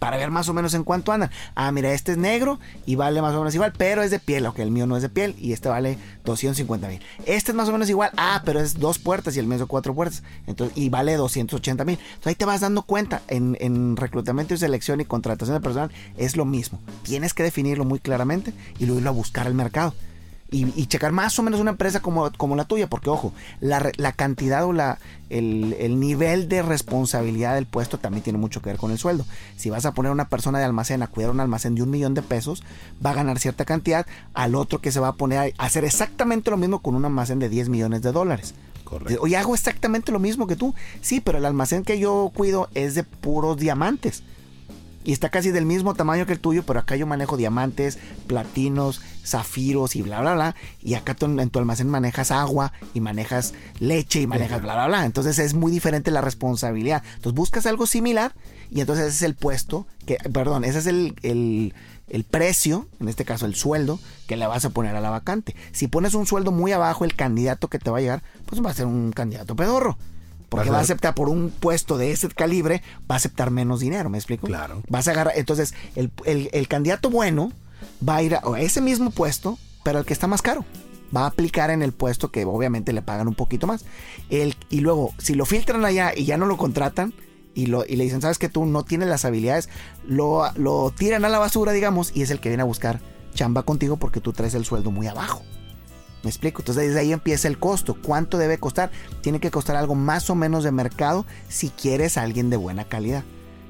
S2: para ver más o menos en cuánto andan. Ah, mira, este es negro y vale más o menos igual, pero es de piel. Ok, el mío no es de piel y este vale 250 mil. Este es más o menos igual. Ah, pero es dos puertas y el mío es cuatro puertas. Entonces, y vale 280 mil. Entonces ahí te vas dando cuenta. En, en reclutamiento y selección y contratación de personal es lo mismo. Tienes que definirlo muy claramente y luego irlo a buscar al mercado y, checar más o menos una empresa como, como la tuya, porque ojo, la, la cantidad o la, el, el, nivel de responsabilidad del puesto también tiene mucho que ver con el sueldo. Si vas a poner una persona de almacén a cuidar un almacén de un millón de pesos, va a ganar cierta cantidad, al otro que se va a poner a hacer exactamente lo mismo con un almacén de 10 millones de dólares.
S1: Correcto.
S2: Oye, hago exactamente lo mismo que tú. Sí, pero el almacén que yo cuido es de puros diamantes y está casi del mismo tamaño que el tuyo, pero acá yo manejo diamantes, platinos, zafiros y bla, bla, bla. Y acá en tu almacén manejas agua y manejas leche y manejas bla, bla, bla. Entonces es muy diferente la responsabilidad. Entonces buscas algo similar y entonces ese es el puesto, que, perdón, ese es el, el, el precio, en este caso el sueldo, que le vas a poner a la vacante. Si pones un sueldo muy abajo, el candidato que te va a llegar, pues va a ser un candidato pedorro. Porque va a aceptar por un puesto de ese calibre, va a aceptar menos dinero, ¿me explico?
S1: Claro.
S2: Vas a agarrar, entonces, el, candidato bueno va a ir a, ese mismo puesto, pero el que está más caro. Va a aplicar en el puesto que obviamente le pagan un poquito más. El, y luego, si lo filtran allá y ya no lo contratan, y, lo, y le dicen, sabes que tú no tienes las habilidades, lo, lo tiran a la basura, digamos, y es el que viene a buscar chamba contigo porque tú traes el sueldo muy abajo. ¿Me explico? Entonces desde ahí empieza el costo. ¿Cuánto debe costar? Tiene que costar algo más o menos de mercado si quieres a alguien de buena calidad.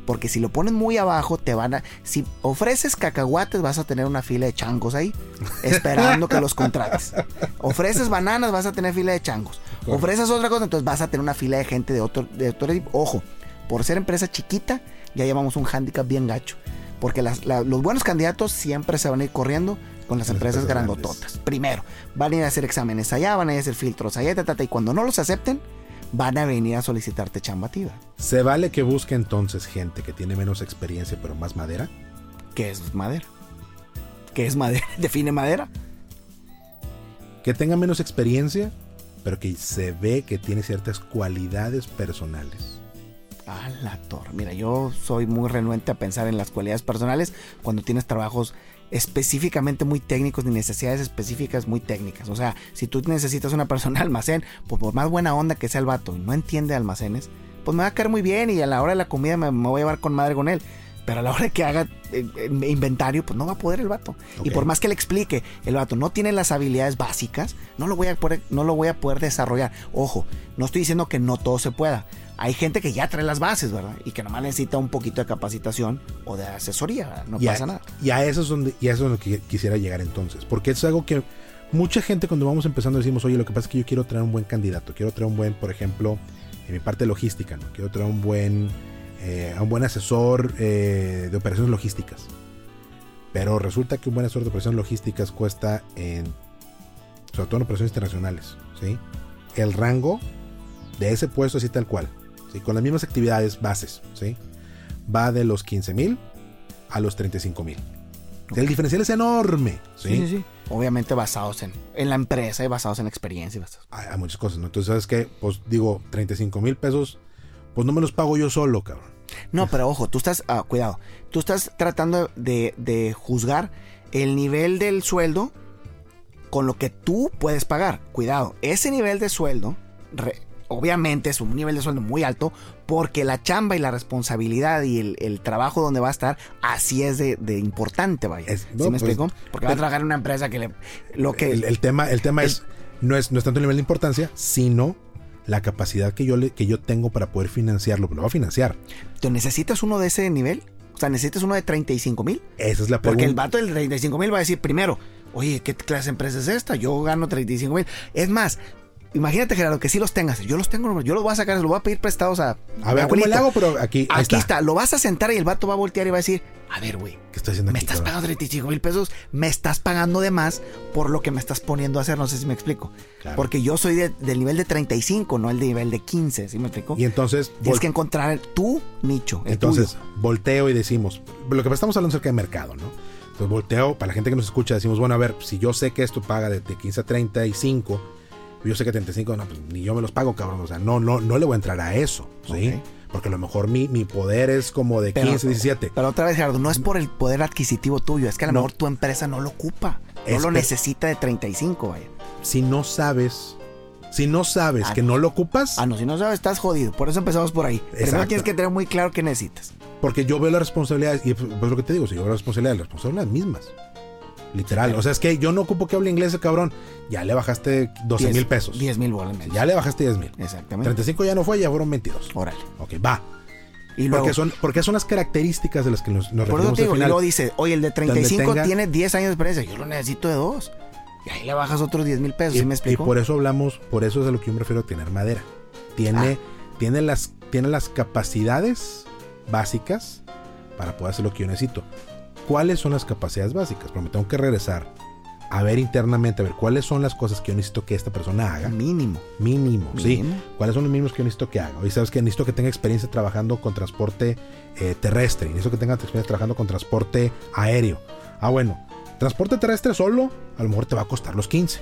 S2: Porque si lo pones muy abajo, te van a. Si ofreces cacahuates, vas a tener una fila de changos ahí, esperando que los contrates. Ofreces bananas, vas a tener fila de changos. Ofreces otra cosa, entonces vas a tener una fila de gente de otro, de otro tipo. Ojo, por ser empresa chiquita, ya llevamos un hándicap bien gacho. Porque los buenos candidatos siempre se van a ir corriendo con las, empresas, grandototas. Primero, van a ir a hacer exámenes allá, van a ir a hacer filtros allá, y cuando no los acepten, van a venir a solicitarte chambativa.
S1: ¿Se vale que busque entonces gente que tiene menos experiencia pero más madera?
S2: ¿Qué es madera? ¿Qué es madera? ¿Define madera?
S1: Que tenga menos experiencia, pero que se ve que tiene ciertas cualidades personales.
S2: A la torre. Mira, yo soy muy renuente a pensar en las cualidades personales cuando tienes trabajos específicamente muy técnicos ni necesidades específicas muy técnicas. O sea, si tú necesitas una persona de almacén, pues por más buena onda que sea el vato y no entiende almacenes, pues me va a caer muy bien y a la hora de la comida me, voy a llevar con madre con él. Pero a la hora que haga eh, eh, inventario, pues no va a poder el vato. Y por más que le explique, el vato no tiene las habilidades básicas, no lo voy a poder, no lo voy a poder desarrollar. Ojo, no estoy diciendo que no todo se pueda hay gente que ya trae las bases, ¿verdad? Y que nomás necesita un poquito de capacitación o de asesoría, no pasa nada.
S1: Y a eso es donde, y eso es donde quisiera llegar entonces, porque es algo que mucha gente cuando vamos empezando decimos, oye, lo que pasa es que yo quiero traer un buen candidato, quiero traer un buen, por ejemplo, en mi parte logística, ¿no? Quiero traer un buen, eh, un buen asesor eh, de operaciones logísticas. Pero resulta que un buen asesor de operaciones logísticas cuesta en, sobre todo en operaciones internacionales, ¿sí? El rango de ese puesto así tal cual con las mismas actividades bases, ¿sí? va de los 15 mil a los 35 mil. El diferencial es enorme. ¿sí? Sí, sí,
S2: Obviamente basados en, en la empresa y basados en experiencia.
S1: Hay, muchas cosas, ¿no? Entonces, ¿sabes qué? Pues digo, 35 mil pesos, pues no me los pago yo solo, cabrón.
S2: No, pero ojo, tú estás, ah, cuidado, tú estás tratando de, de, juzgar el nivel del sueldo con lo que tú puedes pagar. Cuidado, ese nivel de sueldo obviamente es un nivel de sueldo muy alto porque la chamba y la responsabilidad y el, trabajo donde va a estar así es de, importante, vaya. ¿Sí me pues, explico? Porque va a trabajar en una empresa que le, lo que...
S1: El, tema, el tema es, no es, no es tanto el nivel de importancia, sino la capacidad que yo, le, que yo tengo para poder financiarlo, lo va a financiar.
S2: ¿Tú necesitas uno de ese nivel? O sea, ¿necesitas uno de 35 mil?
S1: Esa es la
S2: pregunta. Porque el vato del 35 mil va a decir, primero, oye, ¿qué clase de empresa es esta? Yo gano 35 mil. Es más, Imagínate, Gerardo, que si los tengas. Yo los tengo, yo los voy a sacar, los voy a pedir prestados a.
S1: A ver, ¿cómo le hago? Pero aquí.
S2: Aquí está. Lo vas a sentar y el vato va a voltear y va a decir: A ver, güey.
S1: ¿Qué estoy haciendo
S2: Me estás pagando 35 mil pesos. Me estás pagando de más por lo que me estás poniendo a hacer. No sé si me explico. Porque yo soy del nivel de 35, no el de nivel de 15. ¿Sí me explico?
S1: Y entonces.
S2: Tienes que encontrar tu nicho.
S1: entonces, volteo y decimos: Lo que estamos hablando acerca de mercado, ¿no? Entonces, volteo. Para la gente que nos escucha, decimos: Bueno, a ver, si yo sé que esto paga de, de 15 a 35 yo sé que 35, no, pues ni yo me los pago, cabrón. O sea, no, no, no le voy a entrar a eso, ¿sí? Porque a lo mejor mi, mi poder es como de 15, 17.
S2: Pero otra vez, Gerardo, no es por el poder adquisitivo tuyo, es que a lo mejor tu empresa no lo ocupa. No lo necesita de 35, vaya.
S1: Si no sabes si no sabes ah, que no. lo ocupas.
S2: Ah, no, si no sabes, estás jodido. Por eso empezamos por ahí. Primero tienes que tener muy claro qué necesitas.
S1: Porque yo veo las responsabilidades, y pues, pues lo que te digo, si yo veo las responsabilidades, las responsabilidades mismas. Literal. O sea, es que yo no ocupo que hable inglés, cabrón. Ya le bajaste 12 mil pesos.
S2: 10 mil
S1: Ya le bajaste 10 mil.
S2: Exactamente.
S1: 35 ya no fue, ya fueron 22.
S2: Órale.
S1: Ok, va. Y luego, porque, son, porque son las características de las que nos, nos
S2: Por eso digo, y luego dice, oye, el de 35 tiene 10 años de experiencia, yo lo necesito de dos. Y ahí le bajas otros 10 mil pesos, y, me explico?
S1: Y por eso hablamos, por eso es a lo que yo me refiero a tener madera. Tiene, ah. tiene, las, tiene las capacidades básicas para poder hacer lo que yo necesito cuáles son las capacidades básicas, pero me tengo que regresar a ver internamente, a ver cuáles son las cosas que yo necesito que esta persona haga.
S2: Mínimo.
S1: Mínimo, sí. ¿Cuáles son los mínimos que yo necesito que haga? Hoy sabes que necesito que tenga experiencia trabajando con transporte eh, terrestre, necesito que tenga experiencia trabajando con transporte aéreo. Ah, bueno, transporte terrestre solo, a lo mejor te va a costar los 15.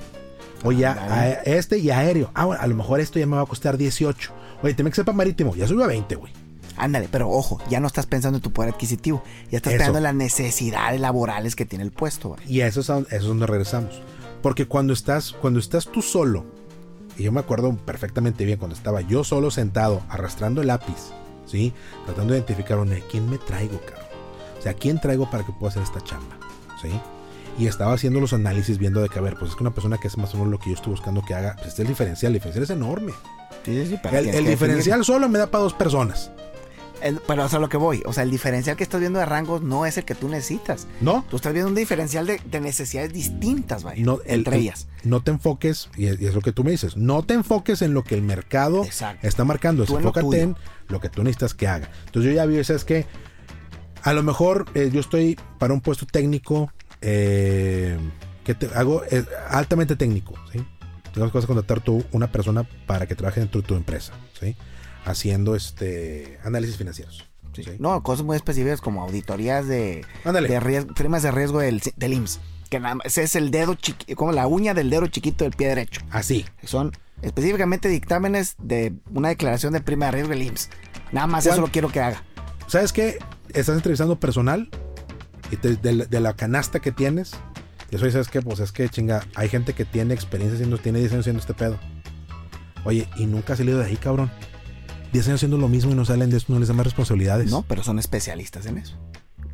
S1: Oye, ya, este y aéreo. Ah, bueno, a lo mejor esto ya me va a costar 18. Oye, tiene que ser para marítimo, ya subió a 20, güey.
S2: Ándale, pero ojo, ya no estás pensando en tu poder adquisitivo, ya estás
S1: Eso.
S2: pensando en las necesidades laborales que tiene el puesto.
S1: Y a eso es, a, eso es donde regresamos. Porque cuando estás, cuando estás tú solo, y yo me acuerdo perfectamente bien cuando estaba yo solo sentado, arrastrando el lápiz, ¿sí? Tratando de identificar, "Oye, ¿quién me traigo, cabrón? O sea, ¿quién traigo para que pueda hacer esta chamba? ¿Sí? Y estaba haciendo los análisis viendo de que, a ver, pues es que una persona que es más o menos lo que yo estoy buscando que haga, pues este es el diferencial, el diferencial es enorme.
S2: Sí, sí, pero
S1: El, el diferencial solo me da para dos personas.
S2: El- pero o sea, lo que voy, o sea, el diferencial que estás viendo de rangos no es el que tú necesitas.
S1: ¿no?
S2: Tú estás viendo un diferencial de, de necesidades distintas, vaya,
S1: No, el-
S2: entre
S1: el-
S2: ellas.
S1: No te enfoques, y es, y es lo que tú me dices, no te enfoques en lo que el mercado
S2: Exacto.
S1: está marcando,
S2: Tú en lo
S1: enfócate en lo que tú necesitas que haga. Entonces yo ya vi, ¿sabes que A lo mejor eh, yo estoy para un puesto técnico eh, que te hago eh, altamente técnico, ¿sí? Tengo que contratar tú una persona para que trabaje dentro de tu empresa, ¿sí? Haciendo este análisis financieros. ¿sí?
S2: No, cosas muy específicas como auditorías de, de riesgo, de riesgo del, del IMSS. Que nada más, es el dedo chiquito, como la uña del dedo chiquito del pie derecho.
S1: Así.
S2: Son específicamente dictámenes de una declaración de prima de riesgo del IMSS. Nada más
S1: ¿Cuál?
S2: eso lo quiero que haga.
S1: ¿Sabes qué? Estás entrevistando personal de, la- de la canasta que tienes. Y eso, ¿sabes qué? Pues es que chinga, hay gente que tiene experiencia haciendo, tiene 10 años haciendo este pedo. Oye, y nunca ha salido de ahí, cabrón. 10 años haciendo lo mismo y no salen de esto, no les dan más responsabilidades.
S2: No, pero son especialistas en eso.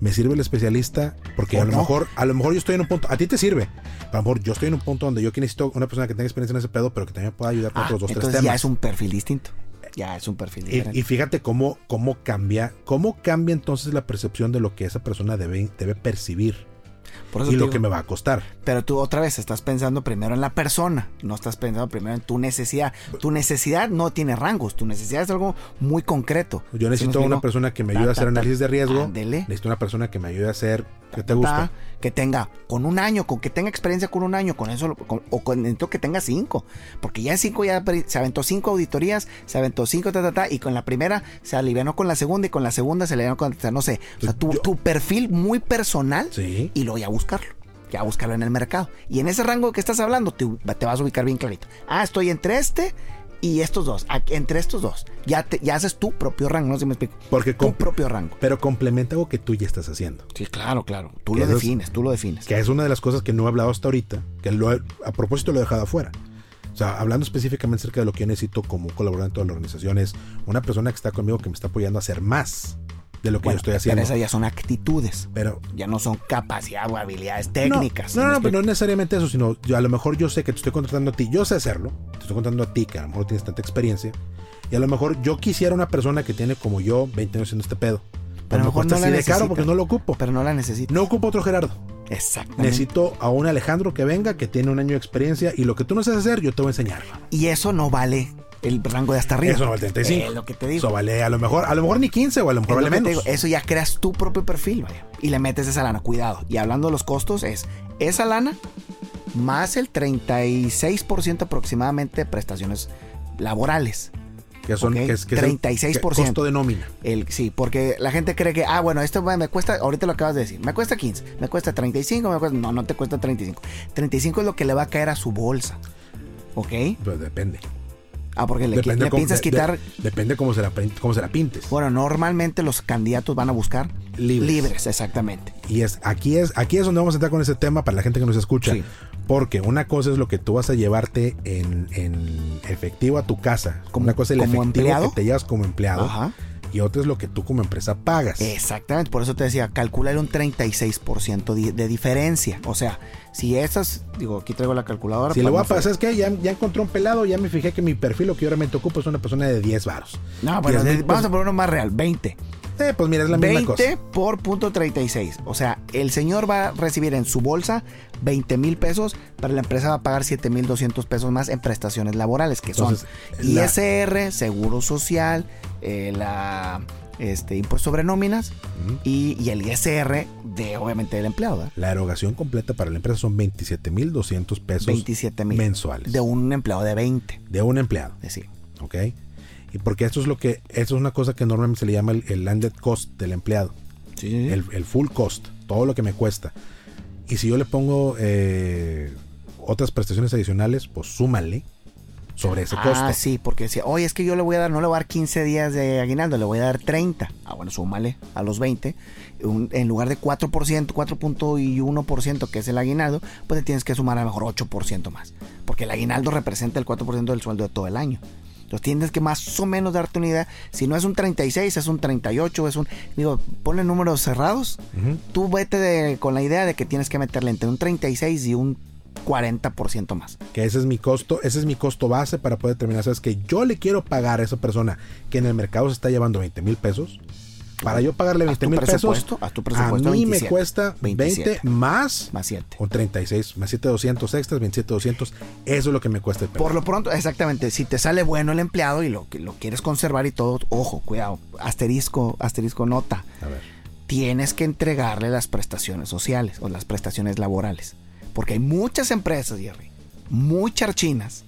S1: Me sirve el especialista porque
S2: ¿O
S1: a lo
S2: no?
S1: mejor, a lo mejor yo estoy en un punto, a ti te sirve. Pero a lo mejor yo estoy en un punto donde yo necesito una persona que tenga experiencia en ese pedo, pero que también pueda ayudar con
S2: Ah,
S1: otros dos, tres
S2: entonces
S1: temas.
S2: ya es un perfil distinto. Ya es un perfil
S1: Y,
S2: diferente.
S1: y fíjate cómo, cómo cambia, cómo cambia entonces la percepción de lo que esa persona debe, debe percibir
S2: Por eso
S1: y lo
S2: digo,
S1: que me va a costar.
S2: Pero tú otra vez estás pensando primero en la persona, no estás pensando primero en tu necesidad. Tu necesidad no tiene rangos, tu necesidad es algo muy concreto.
S1: Yo
S2: ¿Sí
S1: necesito
S2: explico?
S1: una persona que me
S2: Ta,
S1: ayude a hacer análisis de riesgo.
S2: Ándele.
S1: Necesito una persona que me ayude a hacer. ¿Qué te
S2: Ta,
S1: gusta?
S2: Que tenga con un año, con que tenga experiencia con un año, con eso, con- o con que tenga cinco. Porque ya cinco ya se aventó cinco auditorías, se aventó cinco, ta, ta, ta, y con la primera se alivianó con la segunda y con la segunda se alivianó con la no sé. O sea, tu,
S1: Yo-
S2: tu perfil muy personal
S1: Sí.
S2: y luego ya buscarlo. Ya buscarlo en el mercado. Y en ese rango que estás hablando, te, te vas a ubicar bien clarito. Ah, estoy entre este y estos dos. Entre estos dos. Ya, te, ya haces tu propio rango, no sé si me explico.
S1: Porque
S2: Tu propio rango.
S1: pero complementa algo que tú ya estás haciendo.
S2: Sí, claro, claro. Tú
S1: Que
S2: lo
S1: es-
S2: defines, tú lo defines.
S1: Que es una de las cosas que no he hablado hasta ahorita. Que lo he- a propósito lo he dejado afuera. O sea, hablando específicamente acerca de lo que yo necesito como colaborador en toda la organización es una persona que está conmigo que me está apoyando a hacer más de lo que
S2: Bueno,
S1: yo estoy
S2: pero
S1: haciendo.
S2: esas ya son actitudes.
S1: Pero
S2: Ya no son capacidad o habilidades técnicas.
S1: No, no,
S2: ¿sí me
S1: no, pero no necesariamente eso, sino yo, a lo mejor yo sé que te estoy contratando a ti, yo sé hacerlo, te estoy contratando a ti que a lo mejor tienes tanta experiencia, y a lo mejor yo quisiera una persona que tiene como yo 20 años haciendo este pedo. Pero,
S2: a lo
S1: me
S2: mejor no la
S1: así de caro porque no lo ocupo.
S2: Pero no la necesito.
S1: No ocupo otro Gerardo.
S2: Exactamente.
S1: Necesito a un Alejandro que venga, que tiene un año de experiencia, y lo que tú no sabes hacer, yo te voy a enseñar.
S2: Y eso no vale el rango de hasta arriba.
S1: Eso no vale 35.
S2: Es lo que te digo.
S1: Eso vale a lo mejor, a lo mejor ni 15 o a lo mejor
S2: Es
S1: vale
S2: lo que te
S1: menos.
S2: digo, eso ya creas tu propio perfil, vaya. Y le metes esa lana, cuidado. Y hablando de los costos, es esa lana más el 36% aproximadamente de prestaciones laborales.
S1: Que son
S2: Ok,
S1: que es, que es el-
S2: 36%.
S1: que- costo de nómina.
S2: El, sí, porque la gente cree que, ah, bueno, esto me me cuesta, ahorita lo acabas de decir, me cuesta 15, me cuesta 35, me cuesta, no, no te cuesta 35. 35 es lo que le va a caer a su bolsa. ¿Ok?
S1: Pues depende.
S2: Ah, porque le,
S1: Depende
S2: le
S1: cómo-
S2: piensas
S1: de- de-
S2: quitar.
S1: depende cómo se la, cómo se la pintes.
S2: Bueno, normalmente los candidatos van a buscar
S1: Libres.
S2: libres exactamente.
S1: Y es aquí es aquí es donde vamos a entrar con ese tema para la gente que nos escucha.
S2: Sí.
S1: Porque una cosa es lo que tú vas a llevarte en, en efectivo a tu casa.
S2: Como-
S1: una cosa es el efectivo
S2: empleado.
S1: que te llevas como empleado.
S2: Ajá.
S1: Y otra es lo que tú como empresa pagas.
S2: Exactamente, por eso te decía, calcular un 36% di- de diferencia. O sea, si esas, digo, aquí traigo la calculadora.
S1: si le
S2: para
S1: voy a pasar, es que ya, ya encontré un pelado, ya me fijé que mi perfil lo que yo realmente ocupo es una persona de 10 varos.
S2: No, bueno,
S1: 10
S2: de-
S1: mil
S2: vamos a
S1: pesos.
S2: poner uno más real, 20.
S1: Eh, pues mira, es la misma
S2: 20
S1: cosa.
S2: por punto 36. O sea, el señor va a recibir en su bolsa 20 mil pesos, pero la empresa va a pagar 7 mil 200 pesos más en prestaciones laborales, que
S1: Entonces,
S2: son
S1: la-
S2: ISR, Seguro Social, eh, la este, impuesto sobre nóminas y, y el ISR de, obviamente, del empleado. ¿verdad?
S1: La erogación completa para la empresa son 27.200 pesos
S2: 27 mil.
S1: mensuales.
S2: De un empleado de 20.
S1: de un empleado.
S2: Es decir,
S1: ¿Ok? Y porque esto es lo que, esto es una cosa que normalmente se le llama el, el landed cost del empleado. El, el full cost, todo lo que me cuesta. Y si yo le pongo eh, otras prestaciones adicionales, pues súmale sobre ese costo.
S2: Ah, sí, porque decía, oye, es que yo le voy a dar, no le voy a dar 15 días de aguinaldo, le voy a dar 30. Ah, bueno, súmale a los 20. en lugar de 4%, 4.1% que es el aguinaldo, pues le tienes que sumar a lo mejor 8% más. Porque el aguinaldo representa el 4% del sueldo de todo el año. Entonces tienes que más o menos darte una idea. Si no es un 36, es un 38, es un... Digo, ponle números cerrados. Tú vete con la idea de que tienes que meterle entre un 36 y un 40% más.
S1: Que ese es mi costo, ese es mi costo base para poder determinar, sabes que yo le quiero pagar a esa persona que en el mercado se está llevando 20 mil pesos. Para yo pagarle 20 mil pesos,
S2: a, tu presupuesto
S1: a mí me cuesta 20 más,
S2: más 7.
S1: O 36, más 7 200 extras, 27 200. Eso es lo que me cuesta el
S2: Por lo pronto, exactamente. Si te sale bueno el empleado y lo, lo quieres conservar y todo, ojo, cuidado. Asterisco, asterisco nota.
S1: A ver.
S2: Tienes que entregarle las prestaciones sociales o las prestaciones laborales. Porque hay muchas empresas, Jerry, muy charchinas,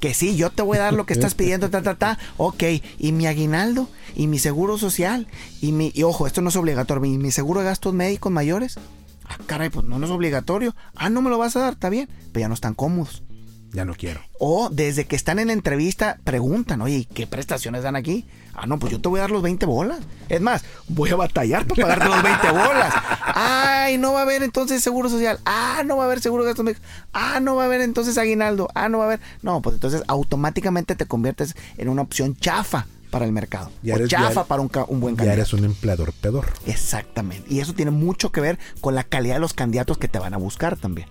S2: que sí, yo te voy a dar lo que estás pidiendo, ta, ta, ta, ok, y mi aguinaldo, y mi seguro social, y mi, y ojo, esto no es obligatorio, y mi seguro de gastos médicos mayores, ah, caray, pues no, no es obligatorio, ah, no me lo vas a dar, está bien, pero ya no están cómodos.
S1: Ya no quiero.
S2: O desde que están en la entrevista preguntan, oye, ¿qué prestaciones dan aquí? Ah, no, pues yo te voy a dar los 20 bolas. Es más, voy a batallar para pagarte los 20 bolas. Ay, no va a haber entonces seguro social. Ah, no va a haber seguro de gastos médicos. Ah, no va a haber entonces aguinaldo. Ah, no va a haber. No, pues entonces automáticamente te conviertes en una opción chafa para el mercado. o chafa para un, un, buen candidato.
S1: Ya eres un empleador pedor.
S2: Exactamente. Y eso tiene mucho que ver con la calidad de los candidatos que te van a buscar también.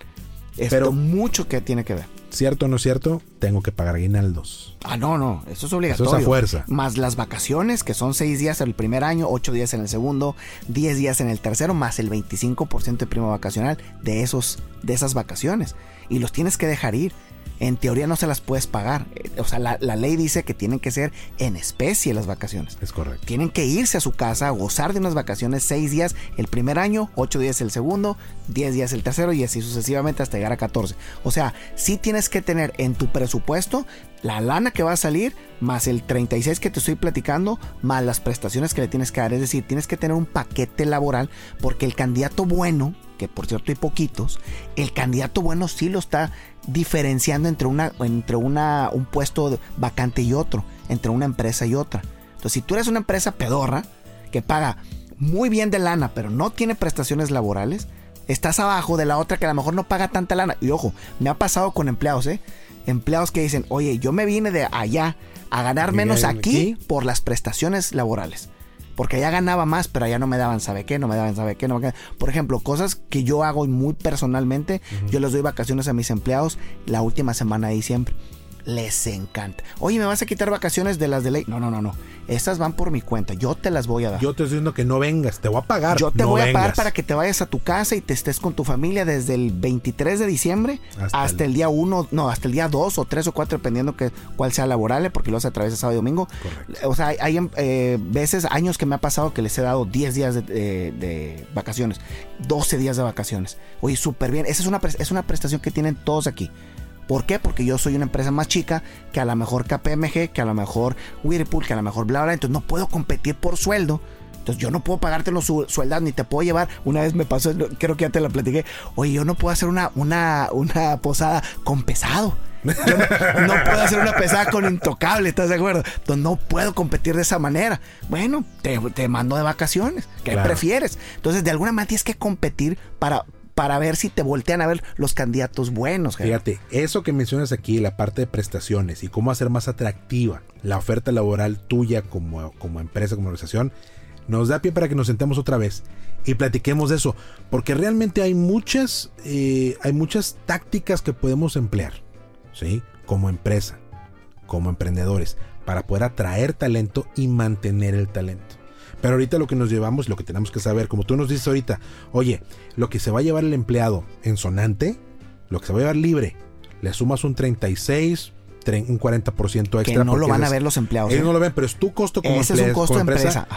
S2: Esto mucho que tiene que ver.
S1: ¿Cierto o no cierto? Tengo que pagar aguinaldos.
S2: Ah, no, no, eso es obligatorio.
S1: Eso es a fuerza.
S2: Más las vacaciones, que son seis días en el primer año, ocho días en el segundo, diez días en el tercero, más el 25% de prima vacacional de, esos, de esas vacaciones. Y los tienes que dejar ir en teoría no se las puedes pagar. O sea, la, ley dice que tienen que ser en especie las vacaciones.
S1: Es correcto.
S2: Tienen que irse a su casa, gozar de unas vacaciones seis días el primer año, ocho días el segundo, diez días el tercero y así sucesivamente hasta llegar a 14. O sea, sí tienes que tener en tu presupuesto la lana que va a salir, más el 36 que te estoy platicando, más las prestaciones que le tienes que dar. Es decir, tienes que tener un paquete laboral porque el candidato bueno, que por cierto hay poquitos, el candidato bueno sí lo está diferenciando entre, una, entre una, un puesto vacante y otro, entre una empresa y otra. Entonces, si tú eres una empresa pedorra que paga muy bien de lana, pero no tiene prestaciones laborales, estás abajo de la otra que a lo mejor no paga tanta lana. Y ojo, me ha pasado con empleados, ¿eh? Empleados que dicen, oye, yo me vine de allá a ganar menos aquí por las prestaciones laborales porque allá ganaba más, pero allá no me daban, ¿sabe qué? No me daban, ¿sabe qué? No Por ejemplo, cosas que yo hago muy personalmente, yo les doy vacaciones a mis empleados la última semana de diciembre les encanta. Oye, ¿me vas a quitar vacaciones de las de ley? No, no, no, no. Esas van por mi cuenta. Yo te las voy a dar.
S1: Yo te estoy diciendo que no vengas. Te voy a pagar.
S2: Yo te voy a pagar para que te vayas a tu casa y te estés con tu familia desde el 23 de diciembre hasta, el... día 1, no, hasta el día 2 o 3 o 4, dependiendo que cuál sea laborable, porque lo hace a través de sábado y domingo.
S1: Correcto.
S2: O sea, hay, eh, veces, años que me ha pasado que les he dado 10 días de, de vacaciones, 12 días de vacaciones. Oye, súper bien. Esa es una, es una prestación que tienen todos aquí. ¿Por qué? Porque yo soy una empresa más chica que a lo mejor KPMG, que a lo mejor Whirlpool, que a lo mejor bla bla. Entonces no puedo competir por sueldo. Entonces yo no puedo pagarte los sueldos ni te puedo llevar. Una vez me pasó, creo que ya te la platiqué. Oye, yo no puedo hacer una, una, una posada con pesado. no, puedo hacer una pesada con intocable, ¿estás de acuerdo? Entonces no puedo competir de esa manera. Bueno, te, mando de vacaciones. ¿Qué prefieres? Entonces, de alguna manera tienes que competir para, para ver si te voltean a ver los candidatos buenos.
S1: Fíjate, eso que mencionas aquí, la parte de prestaciones y cómo hacer más atractiva la oferta laboral tuya como, como empresa, como organización, nos da pie para que nos sentemos otra vez y platiquemos de eso, porque realmente hay muchas, eh, hay muchas tácticas que podemos emplear, ¿sí? Como empresa, como emprendedores, para poder atraer talento y mantener el talento. Pero ahorita lo que nos llevamos, lo que tenemos que saber, como tú nos dices ahorita, oye, lo que se va a llevar el empleado en sonante, lo que se va a llevar libre, le sumas un 36, un 40% extra. Que
S2: no lo van a ver los empleados.
S1: Ellos ¿eh? no lo ven, pero es tu costo como,
S2: Ese es un costo empresa,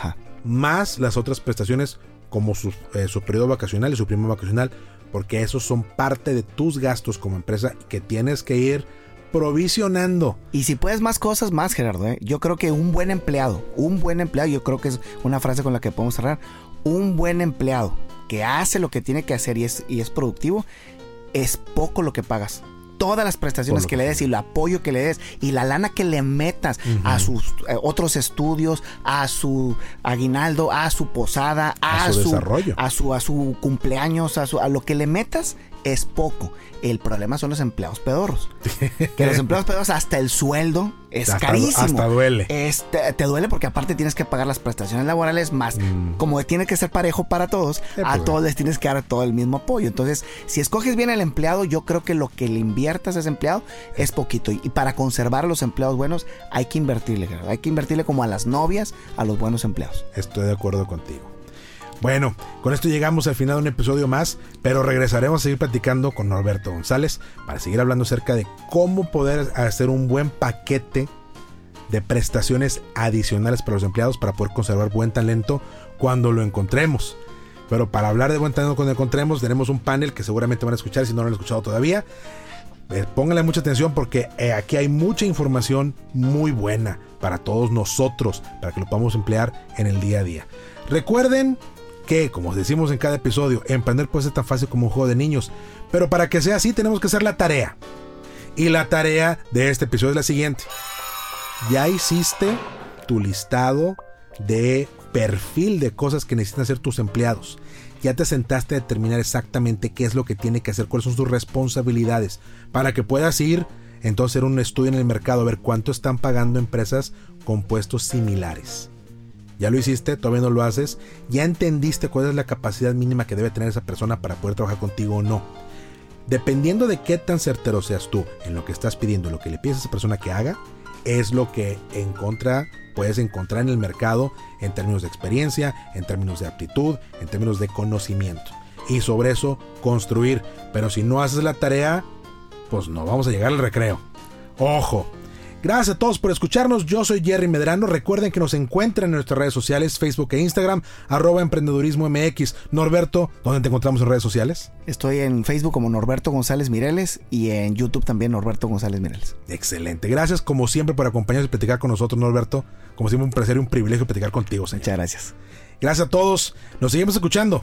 S1: más las otras prestaciones como su, eh, su periodo vacacional y su prima vacacional, porque esos son parte de tus gastos como empresa que tienes que ir provisionando.
S2: Y si puedes más cosas, más Gerardo. ¿eh? Yo creo que un buen empleado, un buen empleado, yo creo que es una frase con la que podemos cerrar, un buen empleado que hace lo que tiene que hacer y es, y es productivo, es poco lo que pagas. todas las prestaciones que le des y el apoyo que le des y la lana que le metas a sus eh, otros estudios, a su aguinaldo, a su posada, a, su, desarrollo, a su a su cumpleaños, a su a lo que le metas es poco. El problema son los empleados pedorros. que los empleados pedorros hasta el sueldo es carísimo.
S1: Hasta duele.
S2: Este, te duele porque aparte tienes que pagar las prestaciones laborales más. Mm. Como tiene que ser parejo para todos, a pues, todos les tienes que dar todo el mismo apoyo. Entonces, si escoges bien al empleado, yo creo que lo que le inviertas a ese empleado es poquito. Y, para conservar a los empleados buenos, hay que invertirle. Hay que invertirle como a las novias, a los buenos empleados.
S1: Estoy de acuerdo contigo. Bueno, con esto llegamos al final de un episodio más, pero regresaremos a seguir platicando con Norberto González para seguir hablando acerca de cómo poder hacer un buen paquete de prestaciones adicionales para los empleados para poder conservar buen talento cuando lo encontremos. Pero para hablar de buen talento cuando lo encontremos, tenemos un panel que seguramente van a escuchar si no lo han escuchado todavía. Eh, pónganle mucha atención porque eh, aquí hay mucha información muy buena para todos nosotros, para que lo podamos emplear en el día a día. Recuerden que, como decimos en cada episodio, emprender puede ser tan fácil como un juego de niños. Pero para que sea así tenemos que hacer la tarea. Y la tarea de este episodio es la siguiente. Ya hiciste tu listado de perfil de cosas que necesitan hacer tus empleados. Ya te sentaste a determinar exactamente qué es lo que tiene que hacer, cuáles son sus responsabilidades, para que puedas ir entonces hacer un estudio en el mercado, a ver cuánto están pagando empresas con puestos similares ya lo hiciste, todavía no lo haces, ya entendiste cuál es la capacidad mínima que debe tener esa persona para poder trabajar contigo o no. Dependiendo de qué tan certero seas tú en lo que estás pidiendo, lo que le pides a esa persona que haga, es lo que en puedes encontrar en el mercado en términos de experiencia, en términos de aptitud, en términos de conocimiento. Y sobre eso construir. Pero si no haces la tarea, pues no vamos a llegar al recreo. Ojo, Gracias a todos por escucharnos. Yo soy Jerry Medrano. Recuerden que nos encuentran en nuestras redes sociales, Facebook e Instagram, arroba emprendedurismo MX. Norberto, ¿dónde te encontramos en redes sociales?
S2: Estoy en Facebook como Norberto González Mireles y en YouTube también Norberto González Mireles.
S1: Excelente. Gracias como siempre por acompañarnos y platicar con nosotros, Norberto. Como siempre, un placer y un privilegio platicar contigo, señor.
S2: Muchas gracias.
S1: Gracias a todos. Nos seguimos escuchando.